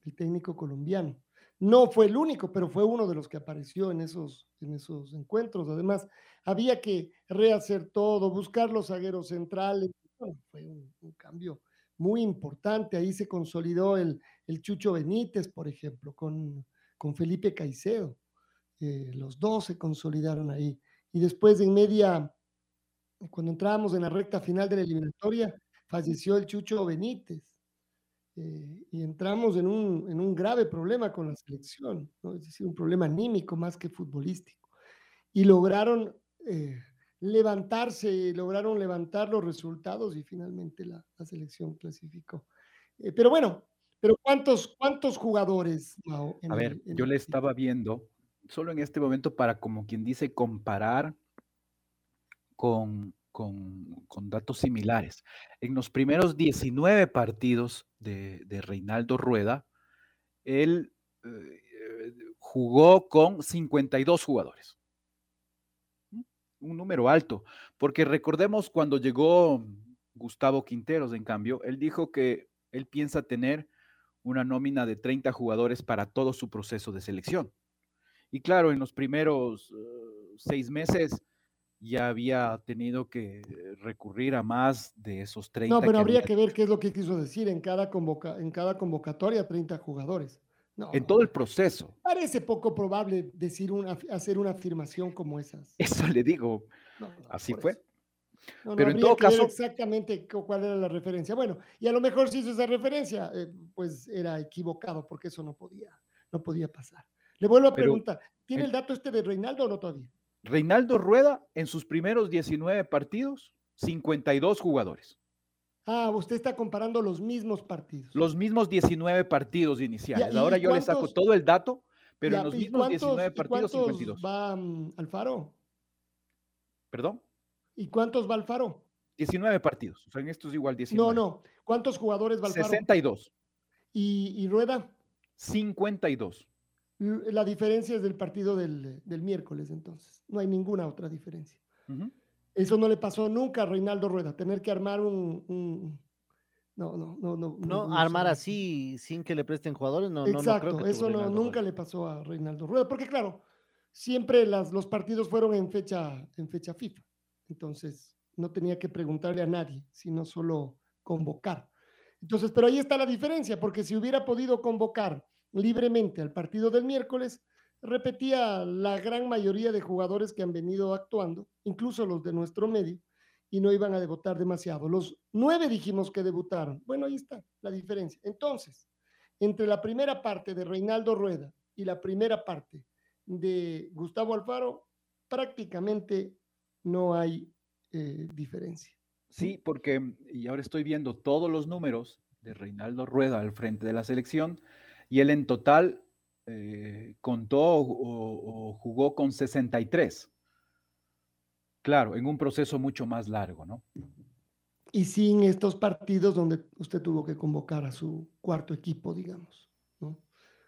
el técnico colombiano. No fue el único, pero fue uno de los que apareció en esos, en esos encuentros. Además, había que rehacer todo, buscar los zagueros centrales. fue un, cambio muy importante. Ahí se consolidó el, el Chucho Benítez, por ejemplo, con, con Felipe Caicedo. Eh, los dos se consolidaron ahí. Y después, en media cuando entrábamos en la recta final de la eliminatoria, falleció el Chucho Benítez. Eh, y entramos en un, en un, grave problema con la selección, es decir, un problema anímico más que futbolístico. Y lograron eh, levantarse, lograron levantar los resultados y finalmente la, la selección clasificó. Eh, pero bueno, pero ¿cuántos, cuántos jugadores? A ver, yo le estaba viendo, solo en este momento para como quien dice comparar con, datos similares. En los primeros 19 partidos de, Reinaldo Rueda, él eh, jugó con 52 jugadores. Un número alto, porque recordemos cuando llegó Gustavo Quinteros, en cambio, él dijo que él piensa tener una nómina de 30 jugadores para todo su proceso de selección. Y claro, en los primeros eh, seis meses ya había tenido que recurrir a más de esos 30. No, pero habría que ver qué es lo que quiso decir en cada, convoca en cada convocatoria, 30 jugadores. en todo el proceso. Parece poco probable decir una, hacer una afirmación como esas. Eso le digo. Así fue. pero en todo caso. exactamente cuál era la referencia. Bueno, y a lo mejor si hizo esa referencia, eh, pues era equivocado, porque eso no podía, no podía pasar. Le vuelvo a preguntar, ¿tiene el dato este de Reinaldo o no todavía? Reinaldo Rueda, en sus primeros 19 partidos, 52 jugadores. Ah, usted está comparando los mismos partidos. Los mismos 19 partidos iniciales. Ahora yo le saco todo el dato, pero en los mismos 19 partidos, 52. ¿Va um, Alfaro? ¿Perdón? ¿Y cuántos va Alfaro? 19 partidos. O sea, en estos igual 19. No, no. ¿Cuántos jugadores va Alfaro? 62. ¿Y, y Rueda? 52. La diferencia es del partido del, miércoles, entonces. No hay ninguna otra diferencia. Eso no le pasó nunca a Reinaldo Rueda, tener que armar un, no, no, no, no. No, armar así sin que le presten jugadores, no. Exacto, no, creo eso no, nunca le pasó a Reinaldo Rueda, porque claro, siempre las, los partidos fueron en fecha, en fecha FIFA. Entonces, no tenía que preguntarle a nadie, sino solo convocar. Entonces, pero ahí está la diferencia, porque si hubiera podido convocar libremente al partido del miércoles, repetía la gran mayoría de jugadores que han venido actuando, incluso los de nuestro medio, y no iban a debutar demasiado. Los nueve dijimos que debutaron. Bueno, ahí está la diferencia. Entonces, entre la primera parte de Reinaldo Rueda y la primera parte de Gustavo Alfaro, prácticamente no hay eh, diferencia. Sí, porque, y ahora estoy viendo todos los números de Reinaldo Rueda al frente de la selección, y él en total eh, contó o, jugó con 63. Claro, en un proceso mucho más largo, ¿no? Y sin estos partidos donde usted tuvo que convocar a su cuarto equipo, digamos, ¿no?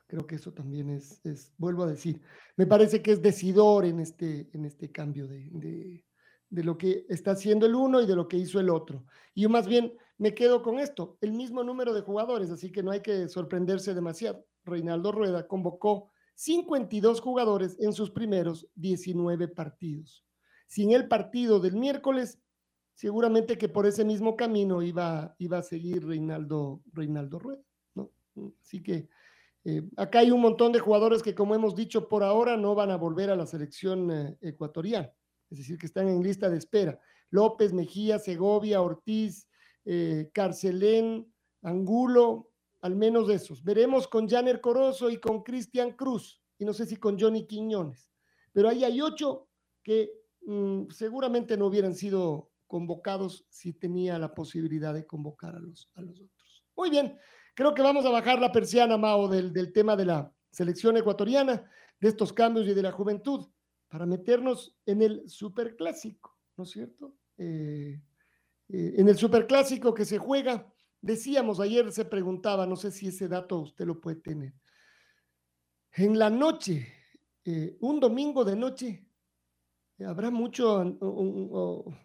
Creo que eso también es, vuelvo a decir, me parece que es decidor en este, en este cambio de, de lo que está haciendo el uno y de lo que hizo el otro. Y yo más bien me quedo con esto, el mismo número de jugadores, así que no hay que sorprenderse demasiado. Reinaldo Rueda convocó 52 jugadores en sus primeros 19 partidos. Sin el partido del miércoles, seguramente que por ese mismo camino iba, iba a seguir Reinaldo, Reinaldo Rueda. Así que eh, acá hay un montón de jugadores que, como hemos dicho, por ahora no van a volver a la selección eh, ecuatoriana, es decir, que están en lista de espera. López, Mejía, Segovia, Ortiz, eh, Carcelén, Angulo, al menos esos. Veremos con Janer Corozo y con Cristian Cruz, y no sé si con Johnny Quiñones, pero ahí hay ocho que mm, seguramente no hubieran sido convocados si tenía la posibilidad de convocar a los, a los otros. Muy bien, creo que vamos a bajar la persiana, Mao, del, del tema de la selección ecuatoriana, de estos cambios y de la juventud, para meternos en el superclásico, ¿no es cierto? Eh, eh, en el superclásico que se juega Decíamos, ayer se preguntaba, no sé si ese dato usted lo puede tener. En la noche, eh, un domingo de noche, habrá mucho,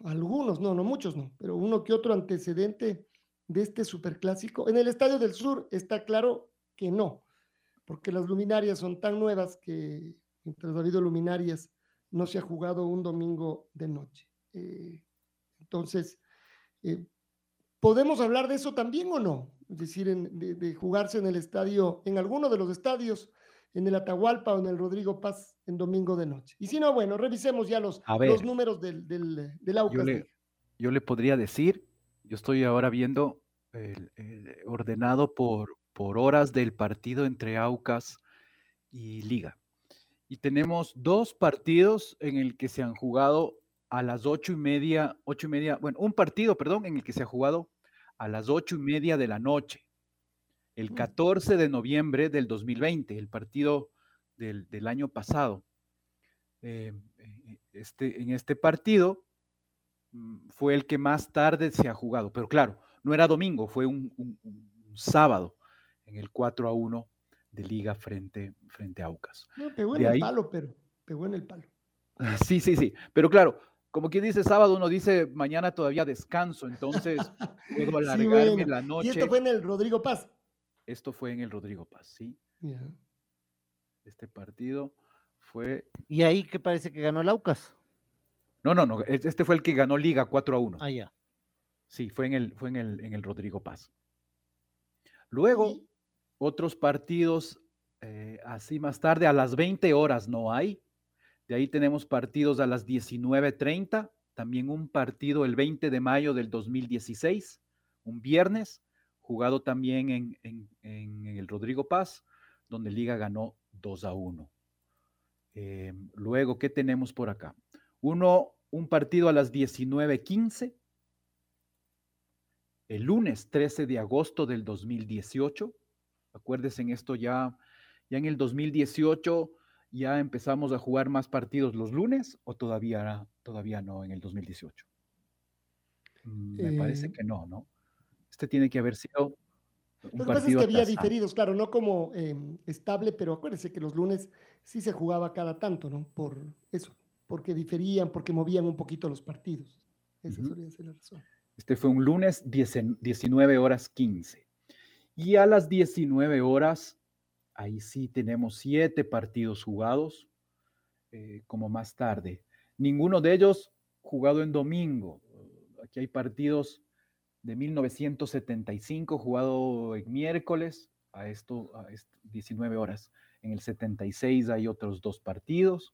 algunos, no, no muchos, no, pero uno que otro antecedente de este superclásico. En el Estadio del Sur está claro que no, porque las luminarias son tan nuevas que mientras ha habido luminarias no se ha jugado un domingo de noche. Eh, entonces, eh, ¿Podemos hablar de eso también o no? Es decir, de, jugarse en el estadio, en alguno de los estadios, en el Atahualpa o en el Rodrigo Paz en domingo de noche. Y si no, bueno, revisemos ya los, los números del, del, del Aucas. Yo le, podría decir, yo estoy ahora viendo ordenado por, por horas del partido entre Aucas y Liga. Y tenemos dos partidos en el que se han jugado a las ocho y media, ocho y media, bueno, un partido, perdón, en el que se ha jugado a las ocho y media de la noche, el 14 de noviembre del 2020, el partido del, año pasado. Eh, eh, este, en este partido mm, fue el que más tarde se ha jugado, pero claro, no era domingo, fue un, sábado en el 4 a 1 de liga frente, frente a Aucas. pegó en el palo, pero pegó en el palo. Sí, sí, sí, pero claro, como quien dice sábado, uno dice mañana todavía descanso, entonces puedo alargarme la noche. Y esto fue en el Rodrigo Paz. Esto fue en el Rodrigo Paz, sí. Este partido fue. ¿Y ahí qué parece que ganó el Aucas? No, no, no. Este fue el que ganó Liga 4 a 1. Ah, ya. Sí, fue en el, fue en el, en el Rodrigo Paz. Luego, otros partidos eh, así más tarde, a las 20 horas no hay. De ahí tenemos partidos a las 19.30, también un partido el 20 de mayo del 2016, un viernes, jugado también en, el Rodrigo Paz, donde Liga ganó 2 a 1. Eh, luego, ¿qué tenemos por acá? Uno, un partido a las 19.15, el lunes 13 de agosto del 2018. Acuérdense en esto ya, ya en el 2018 ya empezamos a jugar más partidos los lunes o todavía, todavía no en el 2018? Mm, me parece eh que no, ¿no? Este tiene que haber sido un Lo que pasa es que había diferidos, claro, no como em, estable, pero acuérdense que los lunes sí se jugaba cada tanto, ¿no? Por eso, porque diferían, porque movían un poquito los partidos. Esa uh ser la razón. Este fue un lunes 19 horas 15. Y a las 19 horas ahí sí tenemos siete partidos jugados, eh, como más tarde. Ninguno de ellos jugado en domingo. Aquí hay partidos de 1975 jugado en miércoles a esto, a 19 horas. En el 76 hay otros dos partidos.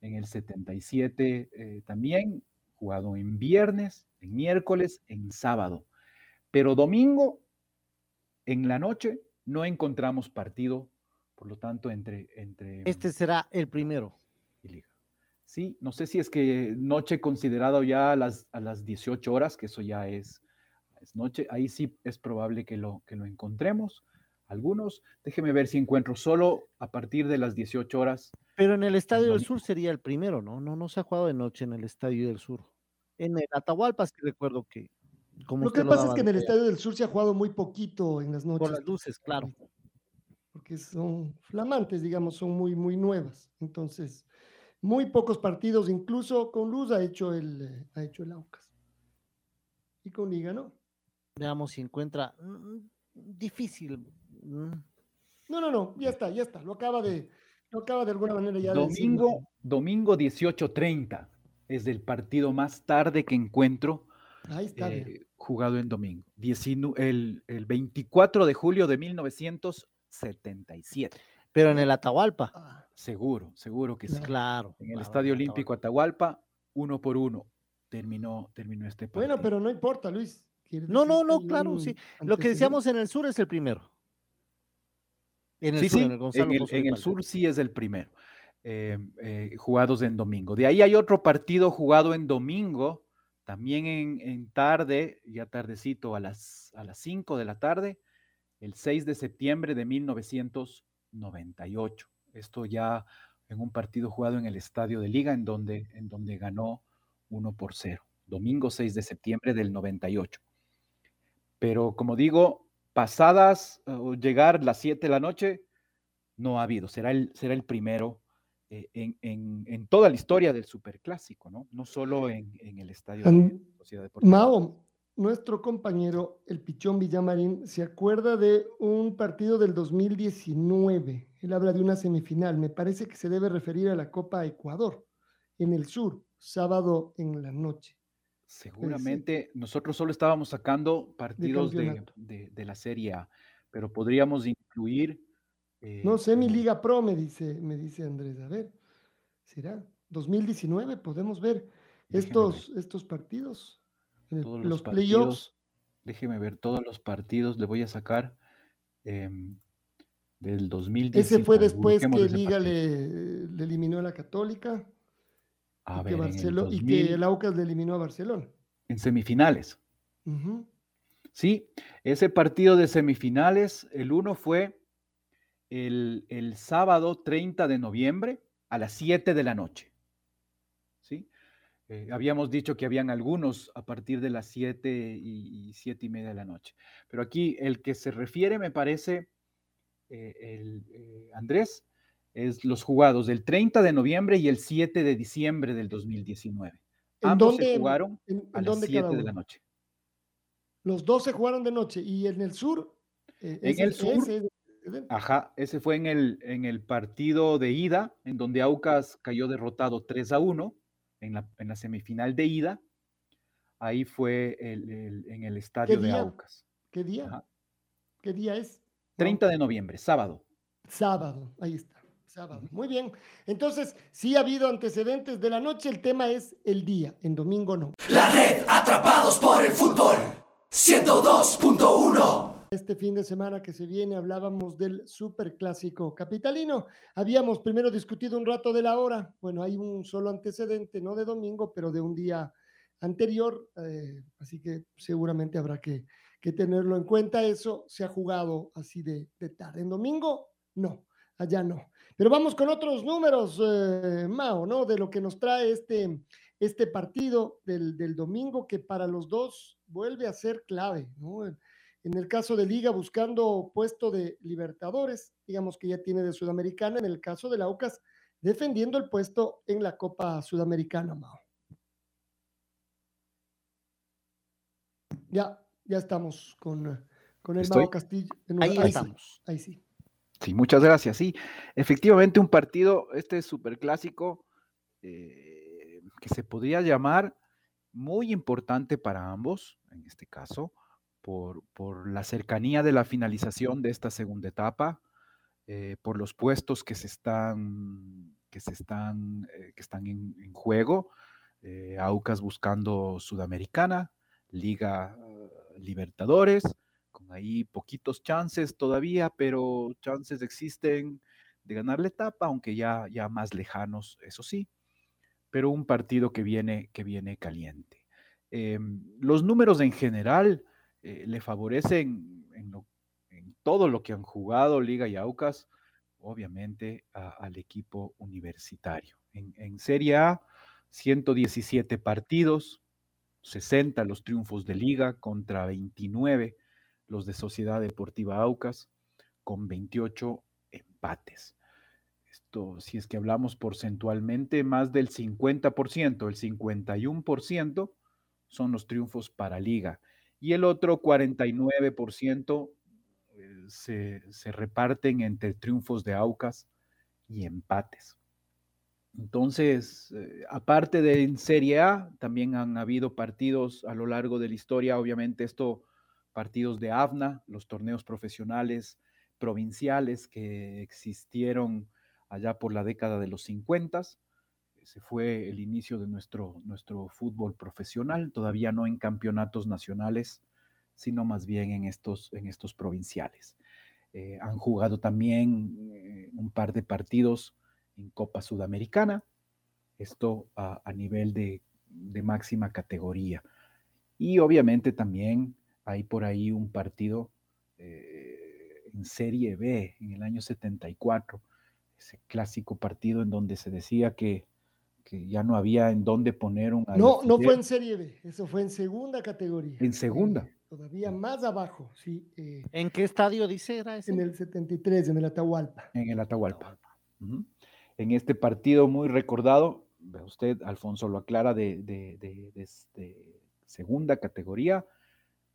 En el 77 eh, también jugado en viernes, en miércoles, en sábado. Pero domingo en la noche no encontramos partido, por lo tanto, entre... entre Este será el primero. y Liga. Sí, no sé si es que noche considerado ya a las, a las 18 horas, que eso ya es, es noche, ahí sí es probable que lo, que lo encontremos. Algunos, déjeme ver si encuentro solo a partir de las 18 horas. Pero en el Estadio del. Sur sería el primero, ¿no? No, no se ha jugado de noche en el Estadio del Sur. En el Atahualpa sí recuerdo que... Como Lo que usted pasa es que en el de- Estadio del Sur se ha jugado muy poquito en las noches. Por las luces, claro. Porque son flamantes, digamos, son muy, muy nuevas. Entonces, muy pocos partidos, incluso con luz ha hecho el, ha hecho el Aucas. Y con Liga, ¿no? Veamos si encuentra... mm, Difícil. mm, No, no, no, ya está, ya está. Lo acaba de, lo acaba de alguna manera ya de decir. Domingo, domingo 18.30 es el partido más tarde que encuentro Ahí está, vea. eh, jugado en domingo. 19 el, el 24 de julio de 1977. Pero en el Atahualpa. Ah, Seguro, seguro que sí. Claro. En el claro, Estadio en el Olímpico Atahualpa. Atahualpa, uno por uno, terminó, terminó este partido. Bueno, pero no importa, Luis. No, no, no, claro, sí. Lo que decíamos en el sur es el primero. En el Sí, sur, sí, en el Gonzalo en el, en sur sí es el primero, eh, eh, jugados en domingo. De ahí hay otro partido jugado en domingo, también en, en tarde, ya tardecito, a las, a las 5 de la tarde, el 6 de septiembre de 1998. Esto ya en un partido jugado en el Estadio de Liga, en donde, en donde ganó 1 por 0. Domingo 6 de septiembre del 98. Pero como digo, pasadas o llegar las 7 de la noche, no ha habido. Será el, será el primero en, en- en toda la historia del Superclásico, ¿no? No solo en, en el estadio An- de Sociedad Deportiva. Mao, nuestro compañero, el Pichón Villamarín, se acuerda de un partido del 2019. Él habla de una semifinal. Me parece que se debe referir a la Copa Ecuador, en el sur, sábado en la noche. Seguramente nosotros solo estábamos sacando partidos de, campeonato. de- de la Serie A, pero podríamos incluir. Eh, No sé, mi como- Liga Pro, me dice, me dice Andrés. A ver, ¿será? 2019, podemos ver estos, estos partidos. eh, todos los los playoffs. partidos. Déjeme ver todos los partidos, le voy a sacar em, del 2019. Ese fue después busquemos que Liga le, le eliminó a la Católica A y, ver, que el y 2000, que el Aucas le eliminó a Barcelona. en semifinales. Sí, ese partido de semifinales, el uno fue el, el sábado 30 de noviembre a las 7 de la noche. ¿Sí? Eh, habíamos dicho que habían algunos a partir de las 7 y, y 7 y media de la noche. Pero aquí el que se refiere, me parece, eh, el, eh, Andrés, es los jugados del 30 de noviembre y el 7 de diciembre del 2019. ¿En Ambos se jugaron ¿En, a las dónde 7 cada de la noche. Los dos se jugaron de noche y en el sur. En el sur, es el antecedente. Ajá, ese fue en el, en el partido de ida, en donde Aucas cayó derrotado 3 a 1 en la, en la semifinal de ida. Ahí fue el- el- en el estadio de? Aucas. ¿Qué día? Ajá. ¿Qué día es? No, 30 de noviembre, sábado. Sábado, ahí está. Sábado. Muy bien. Entonces, sí ha habido antecedentes de la noche, el tema es el día, en domingo no. La red Atrapados por el fútbol. 102.1. Este fin de semana que se viene hablábamos del superclásico capitalino. Habíamos primero discutido un rato de la hora. Bueno, hay un solo antecedente, no de domingo, pero de un día anterior. eh, así que seguramente habrá que, que tenerlo en cuenta. Eso se ha jugado así de, de tarde. En domingo, no, allá no. Pero vamos con otros números, eh, Mao, ¿no? De lo que nos trae este, este partido del, del domingo, que para los dos vuelve a ser clave, ¿no? En el caso de Liga, buscando puesto de Libertadores, digamos que ya tiene de Sudamericana. En el caso de la UCAS, defendiendo el puesto en la Copa Sudamericana, Mao. Ya, ya estamos con, con el ¿Estoy? Mao Castillo. en un- Ahí sí, estamos. ahí sí. Sí, muchas gracias. Sí, efectivamente un partido, este superclásico, eh, que se podría llamar muy importante para ambos, en este caso, por, por la cercanía de la finalización de esta segunda etapa, eh, por los puestos que se están, que se están, eh, que están en, juego. eh, Aucas buscando Sudamericana, Liga Libertadores, con ahí poquitos chances todavía, pero chances existen de ganar la etapa, aunque ya, ya más lejanos, eso sí, pero un partido que viene, que viene caliente. Em, los números en general eh, le favorecen en, todo lo que han jugado Liga y Aucas, obviamente al equipo universitario. En, en Serie A, 117 partidos, 60 los triunfos de liga contra 29 los de Sociedad Deportiva Aucas, con 28 empates. Esto, si es que hablamos porcentualmente, más del 50%, el 51% son los triunfos para liga. Y el otro 49% eh, se, se reparten entre triunfos de Aucas y empates. Entonces, eh, aparte de en Serie A, también han habido partidos a lo largo de la historia, obviamente esto, partidos de AFNA, los torneos profesionales provinciales que existieron allá por la década de los 50. Ese fue el inicio de nuestro, nuestro fútbol profesional, todavía no en campeonatos nacionales, sino más bien en estos, en estos provinciales. Eh, han jugado también eh, un par de partidos en Copa Sudamericana, esto a, nivel de, máxima categoría. Y obviamente también hay por ahí un partido eh, en Serie B en el año 74, ese clásico partido en donde se decía que, ya no había en dónde poner un... No, no fue en Serie B, eso fue en segunda categoría. En segunda. Eh, todavía más abajo, sí. Eh. ¿En qué estadio dice era ese? En el 73, en el Atahualpa. En el Atahualpa en este partido muy recordado, usted, Alfonso, lo aclara de, este, segunda categoría,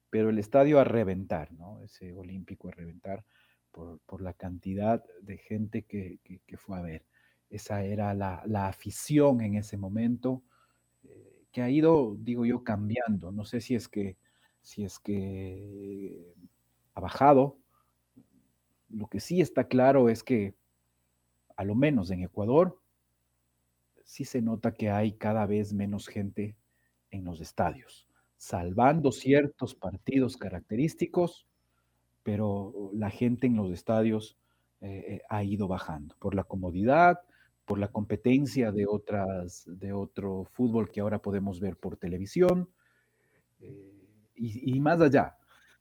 pero el estadio a reventar, ¿no? Ese olímpico a reventar por, la cantidad de gente que, fue a ver. Esa era la, afición en ese momento, eh, que ha ido, digo yo, cambiando. No sé si es que, si es que ha bajado. Lo que sí está claro es que a lo menos en Ecuador, sí se nota que hay cada vez menos gente en los estadios, salvando ciertos partidos característicos, pero la gente en los estadios eh, eh, ha ido bajando por la comodidad, por la competencia de otras, de otro fútbol que ahora podemos ver por televisión eh, y, más allá.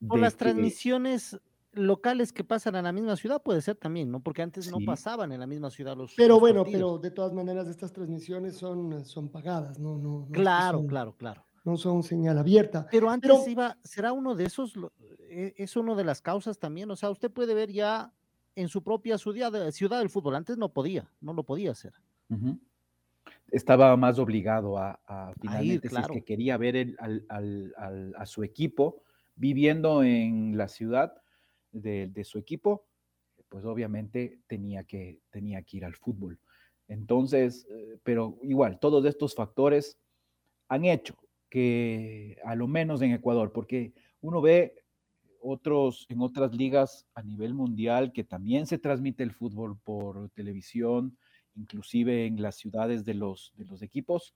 Por las transmisiones locales que pasan a la misma ciudad puede ser también, ¿no? Porque antes no pasaban en la misma ciudad los. Pero bueno, pero de todas maneras estas transmisiones son, son pagadas, ¿no? no, claro, claro, claro. No son señal abierta. Pero antes iba, será uno de esos, e, es uno de las causas también. O sea, usted puede ver ya en su propia ciudad, ciudad del fútbol. Antes no podía, no lo podía hacer. Estaba más obligado a, finalmente, si es que quería ver a su equipo viviendo en la ciudad, de, su equipo, pues obviamente tenía que, tenía que ir al fútbol. Entonces, eh, pero igual, todos estos factores han hecho que, a lo menos en Ecuador, porque uno ve otros, en otras ligas a nivel mundial que también se transmite el fútbol por televisión, inclusive en las ciudades de los, de los equipos,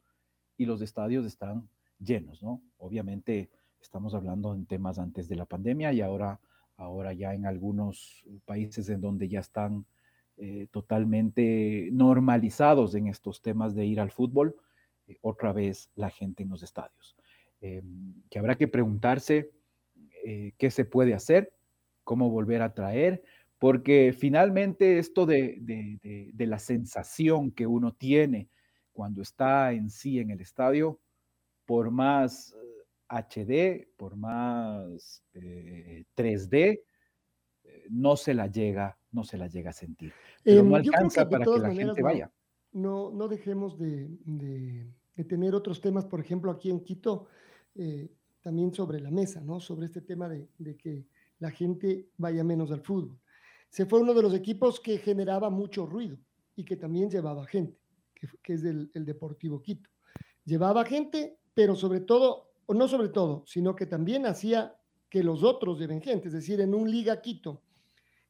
y los estadios están llenos, ¿no? Obviamente estamos hablando en temas antes de la pandemia y ahora ahora ya en algunos países en donde ya están eh, totalmente normalizados en estos temas de ir al fútbol, eh, otra vez la gente en los estadios. Em, que habrá que preguntarse eh, qué se puede hacer, cómo volver a traer, porque finalmente esto de, de, la sensación que uno tiene cuando está en sí en el estadio, por más HD, por más 3D, eh, eh, no se la llega, no se la llega a sentir. Pero no em, alcanza para que la gente vaya. No, no dejemos de, tener otros temas, por ejemplo, aquí en Quito, eh, también sobre la mesa, ¿no? Sobre este tema de, que la gente vaya menos al fútbol. Se fue uno de los equipos que generaba mucho ruido y que también llevaba gente, que, es el Deportivo Quito. Llevaba gente, pero sobre todo o no sobre todo, sino que también hacía que los otros lleven gente, es decir, en un Liga Quito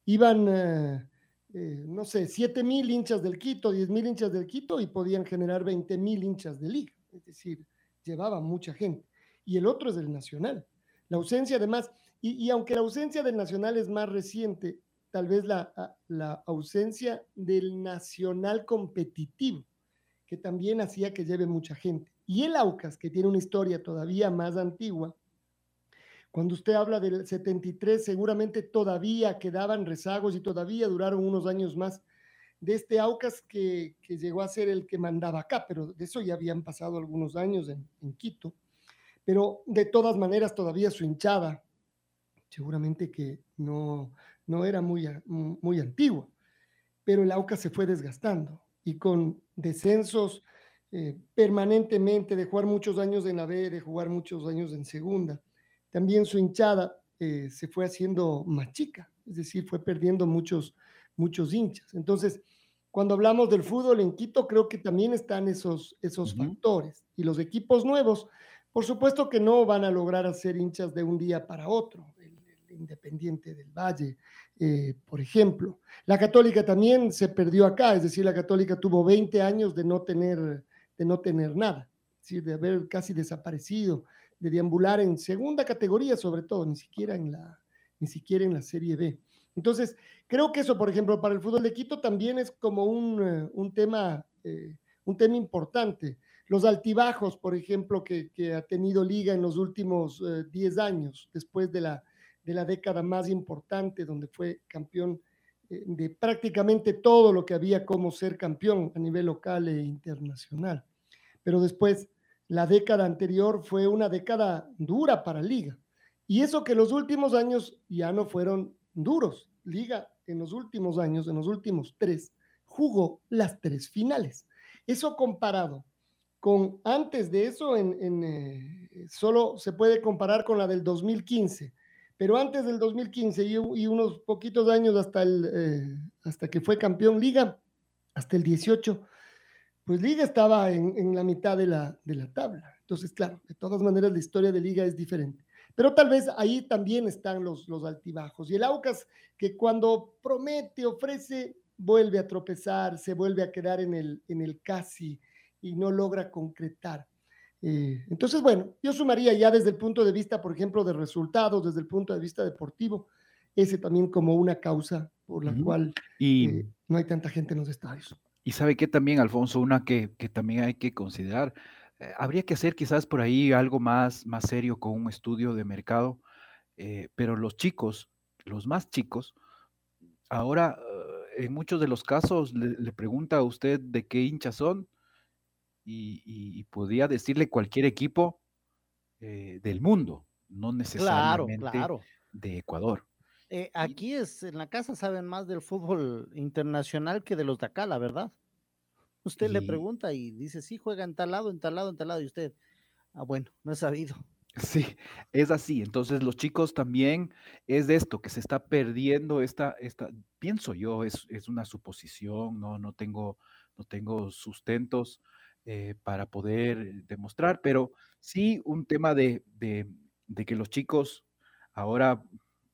iban, eh, eh, no sé, 7 mil hinchas del Quito, 10 mil hinchas del Quito y podían generar 20 mil hinchas de Liga, es decir, llevaba mucha gente. Y el otro es el Nacional. La ausencia, además, Y, aunque la ausencia del Nacional es más reciente, tal vez la, la ausencia del Nacional competitivo, que también hacía que lleve mucha gente. Y el Aucas, que tiene una historia todavía más antigua, cuando usted habla del 73, seguramente todavía quedaban rezagos y todavía duraron unos años más de este Aucas que, llegó a ser el que mandaba acá, pero de eso ya habían pasado algunos años en Quito. Pero de todas maneras, todavía su hinchada, seguramente que no, no era muy, muy antigua, pero el Aucas se fue desgastando y con descensos eh, permanentemente, de jugar muchos años en la B, de jugar muchos años en segunda. También su hinchada eh, se fue haciendo más chica, es decir, fue perdiendo muchos, muchos hinchas. Entonces, cuando hablamos del fútbol en Quito, creo que también están esos, esos factores. Y los equipos nuevos, por supuesto que no van a lograr hacer hinchas de un día para otro. El, Independiente del Valle, eh, por ejemplo. La Católica también se perdió acá, es decir, la Católica tuvo 20 años de no tener, de no tener nada, es decir, de haber casi desaparecido, de deambular en segunda categoría sobre todo, ni siquiera en la, ni siquiera en la Serie B. Entonces, creo que eso, por ejemplo, para el fútbol de Quito también es como un, eh, tema, eh, un tema importante. Los altibajos, por ejemplo, que, ha tenido Liga en los últimos 10 eh, años, después de la, de la década más importante, donde fue campeón de prácticamente todo lo que había como ser campeón a nivel local e internacional. Pero después, la década anterior fue una década dura para Liga. Y eso que los últimos años ya no fueron duros. Liga en los últimos años, en los últimos tres, jugó las tres finales. Eso comparado con antes de eso, en, eh, solo se puede comparar con la del 2015, pero antes del 2015 y, unos poquitos años hasta, eh, hasta que fue campeón Liga, hasta el 18, pues Liga estaba en, la mitad de la, de la tabla. Entonces, claro, de todas maneras la historia de Liga es diferente. Pero tal vez ahí también están los, los altibajos. Y el Aucas, que cuando promete, ofrece, vuelve a tropezar, se vuelve a quedar en el, en el casi y no logra concretar. Eh, entonces, bueno, yo sumaría ya desde el punto de vista, por ejemplo, de resultados, desde el punto de vista deportivo, ese también como una causa por la cual eh, no hay tanta gente en los estadios. Y sabe que también, Alfonso, una que, que también hay que considerar, eh, habría que hacer quizás por ahí algo más, más serio con un estudio de mercado, eh, pero los chicos, los más chicos, ahora eh, en muchos de los casos le, pregunta a usted de qué hinchas son y, podría decirle cualquier equipo del mundo, no necesariamente de Ecuador. aquí es, en la casa saben más del fútbol internacional que de los de acá, la verdad. Usted le pregunta y dice, sí, juega en tal lado, en tal lado, en tal lado, y usted, ah, bueno, no he sabido. Sí, es así. Entonces los chicos también es de esto, que se está perdiendo esta, esta pienso yo, es, es una suposición, no, no, tengo, no tengo sustentos eh, para poder demostrar, pero sí un tema de, de, de que los chicos ahora,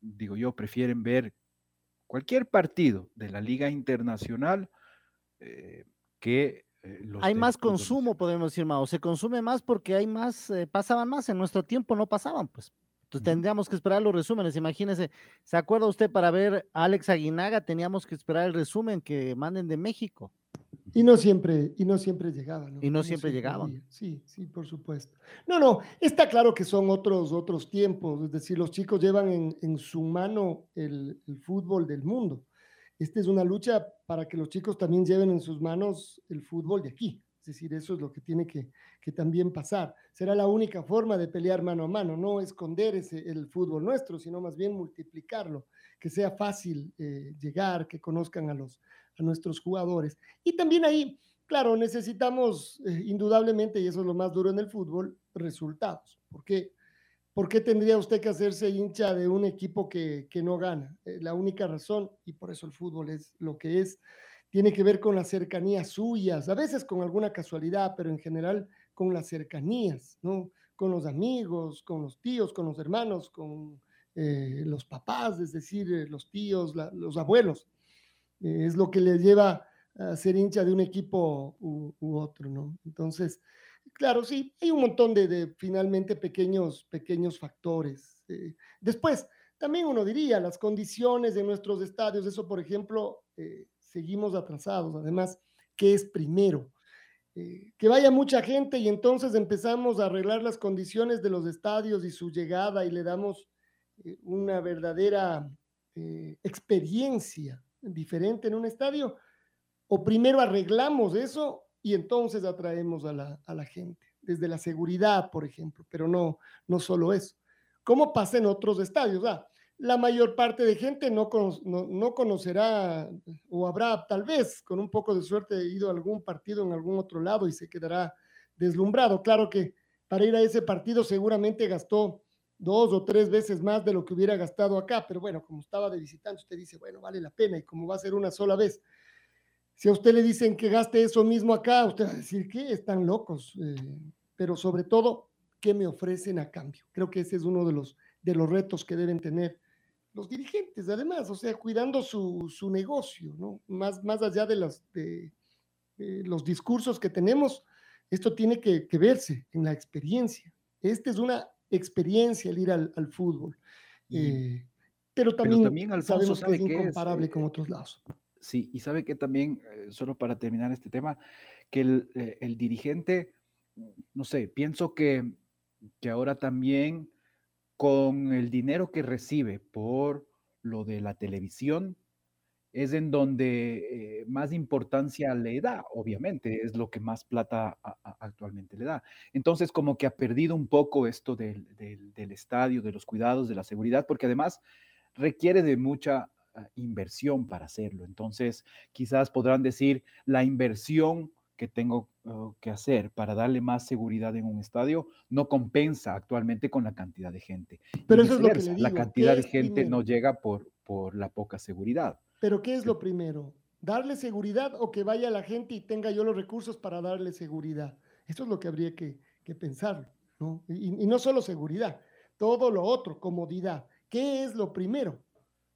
digo yo, prefieren ver cualquier partido de la Liga Internacional. Eh, que eh, hay más consumo, podemos decir, Mao. Se consume más porque hay más, eh, pasaban más. En nuestro tiempo no pasaban, pues. Entonces tendríamos que esperar los resúmenes. Imagínese, ¿se acuerda usted para ver a Alex Aguinaga? Teníamos que esperar el resumen que manden de México. Y no siempre, y no siempre llegaban. Y no, siempre, llegaban. Sí, sí, por supuesto. No, no, está claro que son otros, otros tiempos. Es decir, los chicos llevan en, en su mano el, el, fútbol del mundo esta es una lucha para que los chicos también lleven en sus manos el fútbol de aquí. Decir, eso es lo que tiene que, también pasar. Será la única forma de pelear mano a mano, no esconder ese, el fútbol nuestro, sino más bien multiplicarlo, que sea fácil eh, llegar, que conozcan a, los, a nuestros jugadores. Y también ahí, claro, necesitamos eh, indudablemente, y eso es lo más duro en el fútbol, resultados. Porque ¿Por qué tendría usted que hacerse hincha de un equipo que, no gana? Eh, la única razón, y por eso el fútbol es lo que es, tiene que ver con las cercanías suyas, a veces con alguna casualidad, pero en general con las cercanías, ¿no? Con los amigos, con los tíos, con los hermanos, con eh, los papás, es decir, eh, los tíos, los abuelos. es lo que les lleva a ser hincha de un equipo u, otro, ¿no? Entonces, claro, sí, hay un montón de, finalmente pequeños, pequeños factores. Eh, después, también uno diría, las condiciones de nuestros estadios, eso por ejemplo, eh, seguimos atrasados. Además, ¿qué es primero? Eh, que vaya mucha gente y entonces empezamos a arreglar las condiciones de los estadios y su llegada y le damos eh, una verdadera eh, experiencia diferente en un estadio. O primero arreglamos eso y entonces atraemos a la, a la gente, desde la seguridad, por ejemplo, pero no, no solo eso. ¿Cómo pasa en otros estadios? Ah, la mayor parte de gente no, no, no, conocerá o habrá tal vez con un poco de suerte ido a algún partido en algún otro lado y se quedará deslumbrado. Claro que para ir a ese partido seguramente gastó dos o tres veces más de lo que hubiera gastado acá, pero bueno, como estaba de visitante, usted dice, bueno, vale la pena y como va a ser una sola vez. Si a usted le dicen que gaste eso mismo acá, usted va a decir que están locos, eh, pero sobre todo, ¿qué me ofrecen a cambio? Creo que ese es uno de los, de los retos que deben tener los dirigentes, además, o sea, cuidando su, su negocio, ¿no? Más, más allá de los, de, de los discursos que tenemos, esto tiene que, que, verse en la experiencia. Esta es una experiencia el ir al, al fútbol. Eh, pero también, pero también Alfonso, sabemos que es incomparable es, con otros lados. Sí, y sabe que también, eh, solo para terminar este tema, que el, eh, el dirigente, no sé, pienso que, que ahora también con el dinero que recibe por lo de la televisión, es en donde eh, más importancia le da, obviamente, es lo que más plata actualmente le da. Entonces, como que ha perdido un poco esto del, del, del, estadio, de los cuidados, de la seguridad, porque además requiere de mucha uh, inversión para hacerlo. Entonces, quizás podrán decir, la inversión que tengo uh, que hacer para darle más seguridad en un estadio no compensa actualmente con la cantidad de gente. Pero y eso es lo que le digo, la cantidad de gente primero? no llega por, por la poca seguridad. Pero ¿qué es lo primero? ¿Darle seguridad o que vaya la gente y tenga yo los recursos para darle seguridad? Esto es lo que habría que, que pensar, ¿no? Y, y, no solo seguridad, todo lo otro, comodidad. ¿Qué es lo primero?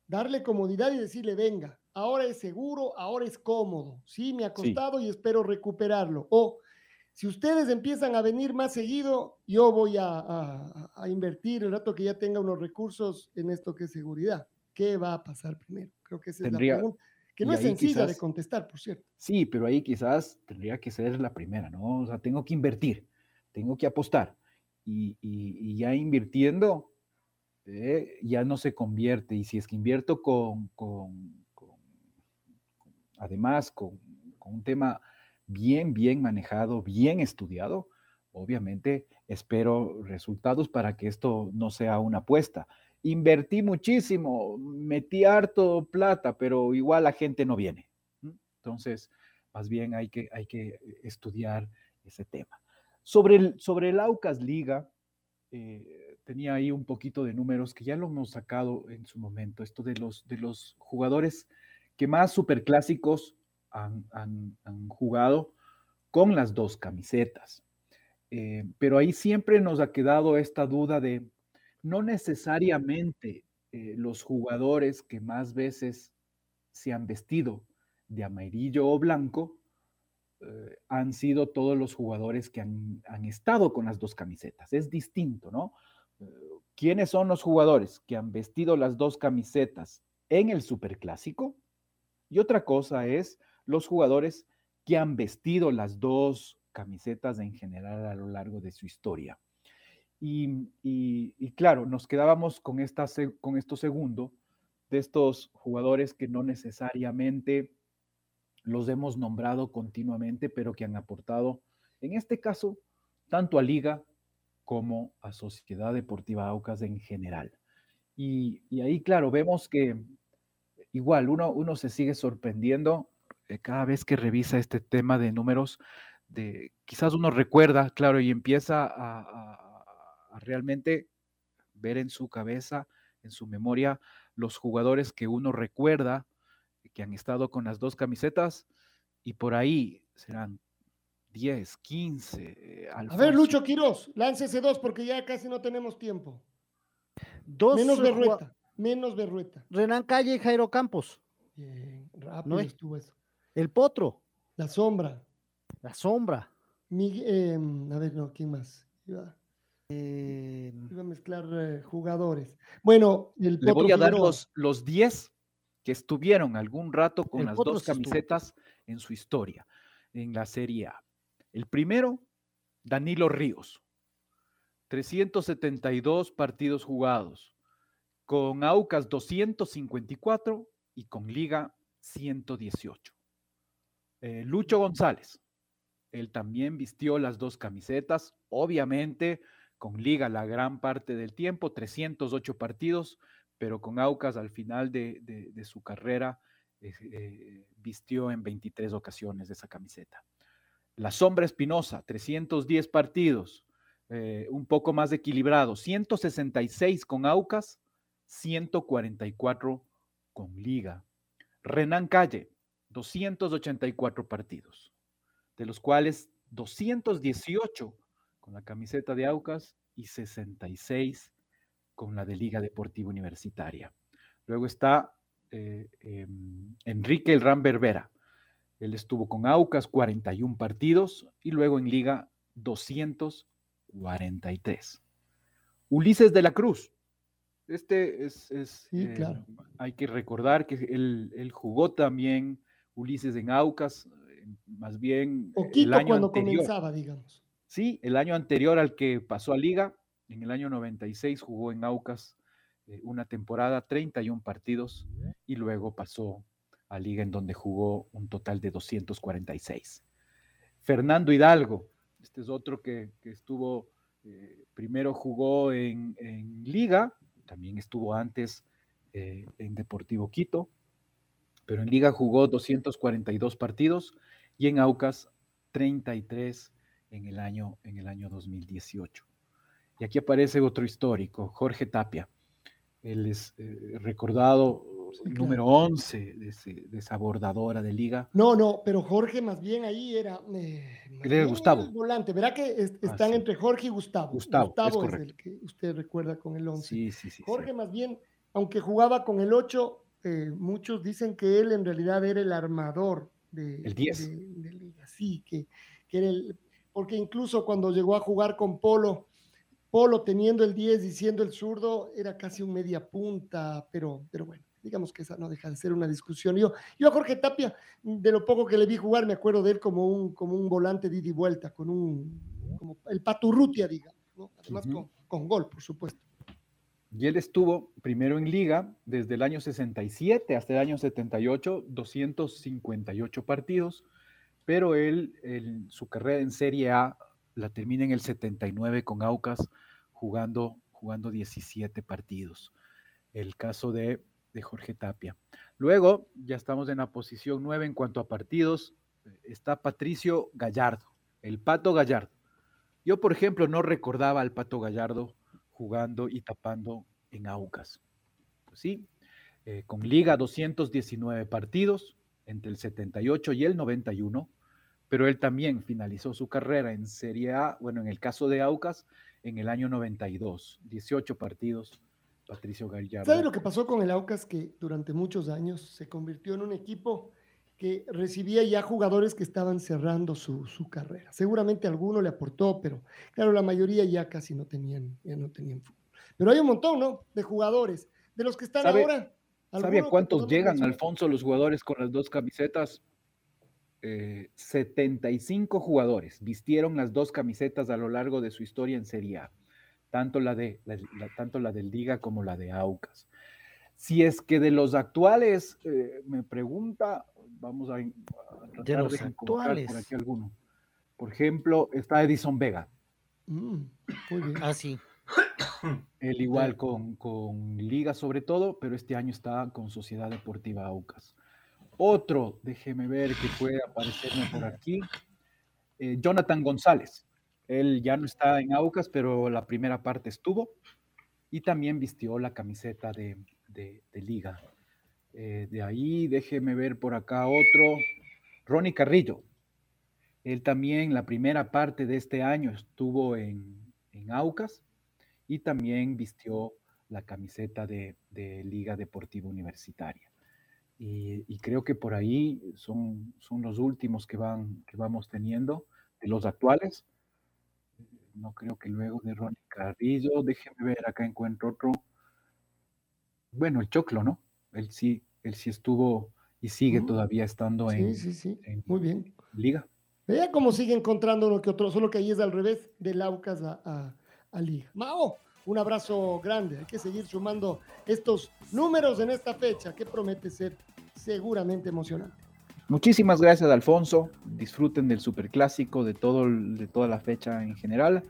Darle comodidad y decirle, venga, ahora es seguro, ahora es cómodo, sí, me ha costado sí. y espero recuperarlo. O si ustedes empiezan a venir más seguido, yo voy a, a, a invertir el rato que ya tenga unos recursos en esto que es seguridad. ¿Qué va a pasar primero? Creo que esa Tendría, es la pregunta. Que no es sencilla quizás, de contestar, por cierto. Sí, pero ahí quizás tendría que ser la primera, ¿no? O sea, tengo que invertir, tengo que apostar. Y, y, y ya invirtiendo, eh, ya no se convierte. Y si es que invierto con, con, con además, con, un tema bien, bien manejado, bien estudiado, obviamente espero resultados para que esto no sea una apuesta invertí muchísimo, metí harto plata, pero igual la gente no viene. Entonces, más bien hay que, hay que estudiar ese tema. Sobre el, sobre Aucas Liga, eh, tenía ahí un poquito de números que ya lo hemos sacado en su momento, esto de los, de los jugadores que más superclásicos han, jugado con las dos camisetas. Eh, pero ahí siempre nos ha quedado esta duda de no necesariamente eh, los jugadores que más veces se han vestido de amarillo o blanco eh, han sido todos los jugadores que han, han, estado con las dos camisetas. Es distinto, ¿no? ¿Quiénes son los jugadores que han vestido las dos camisetas en el Superclásico? Y otra cosa es los jugadores que han vestido las dos camisetas en general a lo largo de su historia. Y, y, claro, nos quedábamos con, esta, con esto segundo de estos jugadores que no necesariamente los hemos nombrado continuamente, pero que han aportado, en este caso, tanto a Liga como a Sociedad Deportiva Aucas en general. Y, y ahí, claro, vemos que igual uno, uno se sigue sorprendiendo eh, cada vez que revisa este tema de números, de quizás uno recuerda, claro, y empieza a, a a realmente ver en su cabeza, en su memoria, los jugadores que uno recuerda que han estado con las dos camisetas y por ahí serán 10, 15. Alfonso. A ver, Lucho Quiroz, láncese dos porque ya casi no tenemos tiempo. Dos menos Berrueta, menos Berrueta. Renan Calle y Jairo Campos. Bien, rápido no estuvo eso. El Potro. La sombra. La sombra. eh, a ver, no, ¿quién más? Iba, Eh, iba a mezclar eh, jugadores. Bueno, el Le voy Potro a dar Figueroa. los, los 10 que estuvieron algún rato con El las Potro dos estuvo. camisetas en su historia, en la Serie A. El primero, Danilo Ríos. 372 partidos jugados, con Aucas 254 y con Liga 118. Eh, Lucho González, él también vistió las dos camisetas, obviamente con Liga la gran parte del tiempo, 308 partidos, pero con Aucas al final de, su carrera eh, eh, vistió en 23 ocasiones esa camiseta. La Sombra Espinosa, 310 partidos, un poco más equilibrado, 166 con Aucas, 144 con Liga. Renan Calle, 284 partidos, de los cuales 218 con la camiseta de Aucas y 66 con la de Liga Deportiva Universitaria. Luego está eh, em, Enrique El Ram Berbera. Él estuvo con Aucas 41 partidos y luego en Liga 243. Ulises de la Cruz. Este es, es, Sí, eh, claro. hay que recordar que él, él jugó también Ulises en Aucas, más bien eh, Poquito el año cuando anterior. comenzaba, digamos. Sí, el año anterior al que pasó a Liga, en el año 96 jugó en Aucas eh, una temporada, 31 partidos, y luego pasó a Liga en donde jugó un total de 246. Fernando Hidalgo, este es otro que, que estuvo, eh, primero jugó en, en Liga, también estuvo antes eh, en Deportivo Quito, pero en Liga jugó 242 partidos y en Aucas 33 en el año, en el año 2018. Y aquí aparece otro histórico, Jorge Tapia. Él es eh, recordado Número 11 de, ese- de esa bordadora de liga. No, no, pero Jorge más bien ahí era. eh, era Gustavo. el volante, ¿verdad que es- están sí. entre Jorge y Gustavo? Gustavo, es el que usted recuerda con el 11. Sí, sí, sí. Jorge sí. más bien, aunque jugaba con el 8, eh, muchos dicen que él en realidad era el armador de, El 10. de- de Liga. Sí, que, que era el. Porque incluso cuando llegó a jugar con Polo, Polo teniendo el 10 y siendo el zurdo, era casi un media punta, pero, pero bueno, digamos que esa no deja de ser una discusión. Yo, yo a Jorge Tapia, de lo poco que le vi jugar, me acuerdo de él como un, como un volante de ida y vuelta, con un, como el Paturrutia, digamos, ¿no? además con, con gol, por supuesto. Y él estuvo primero en liga desde el año 67 hasta el año 78, 258 partidos, pero él, él- su carrera en Serie A la termina en el 79 con Aucas jugando, jugando 17 partidos. El caso de, de Jorge Tapia. Luego, ya estamos en la posición 9 en cuanto a partidos, eh, está Patricio Gallardo, el Pato Gallardo. Yo, por ejemplo, no recordaba al Pato Gallardo jugando y tapando en Aucas. Pues sí, eh, con Liga 219 partidos entre el 78 y el 91, pero él también finalizó su carrera en Serie A, bueno, en el caso de Aucas, en el año 92, 18 partidos, Patricio Gallardo. ¿Sabe lo que pasó con el Aucas? Que durante muchos años se convirtió en un equipo que recibía ya jugadores que estaban cerrando su, su carrera. Seguramente alguno le aportó, pero claro, la mayoría ya casi no tenían, ya no tenían fútbol. Pero hay un montón, ¿no? De jugadores. De los que están ¿Sabe- ahora. ¿Sabe a ¿alguno que cuántos llegan? Alfonso, los jugadores con las dos camisetas? Eh, 75 jugadores vistieron las dos camisetas a lo largo de su historia en Serie A, tanto la, de, la- la- tanto la del Liga como la de Aucas. Si es que de los actuales, eh, me pregunta, vamos a, a tratar los encontrar por actuales. aquí alguno. Por ejemplo, está Edison Vega, Mm, muy bien. Ah, sí. él igual con, con Liga sobre todo, pero este año está con Sociedad Deportiva Aucas. Otro, déjeme ver que puede aparecerme por aquí, eh, Jonathan González. Él ya no está en Aucas, pero la primera parte estuvo y también vistió la camiseta de, Liga. Eh, de ahí, déjeme ver por acá otro, Ronnie Carrillo. Él también la primera parte de este año estuvo en, en Aucas y también vistió la camiseta de, de Liga Deportiva Universitaria. Y, y creo que por ahí son, son los últimos que, van, que vamos teniendo de los actuales. No creo que luego de Ronnie Carrillo, déjeme ver, acá encuentro otro. Bueno, el Choclo, ¿no? Él sí, él sí estuvo y sigue todavía estando Sí, en, sí, sí. en Muy bien. liga. Vea cómo sigue encontrando uno que otro, solo que ahí es al revés, del Aucas a, a- a Liga. Mao, un abrazo grande. Hay que seguir sumando estos números en esta fecha que promete ser seguramente emocionante. Muchísimas gracias, Alfonso. Disfruten del superclásico, de todo, de toda la fecha en general,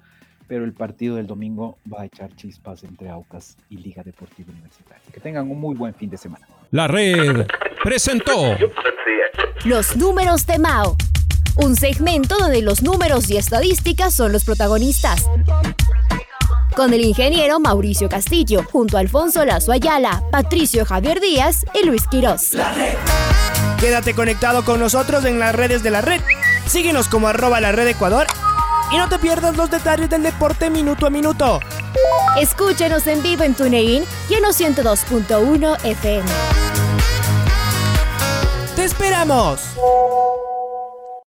pero el partido del domingo va a echar chispas entre Aucas y Liga Deportiva Universitaria. Que tengan un muy buen fin de semana. La red presentó Los números de Mao. Un segmento donde los números y estadísticas son los protagonistas. Con el ingeniero Mauricio Castillo, junto a Alfonso Lazo Ayala, Patricio Javier Díaz y Luis Quirós. Quédate conectado con nosotros en las redes de la red. Síguenos como arroba la red Ecuador y no te pierdas los detalles del deporte minuto a minuto. Escúchenos en vivo en TuneIn y en los 102.1 FM. ¡Te esperamos!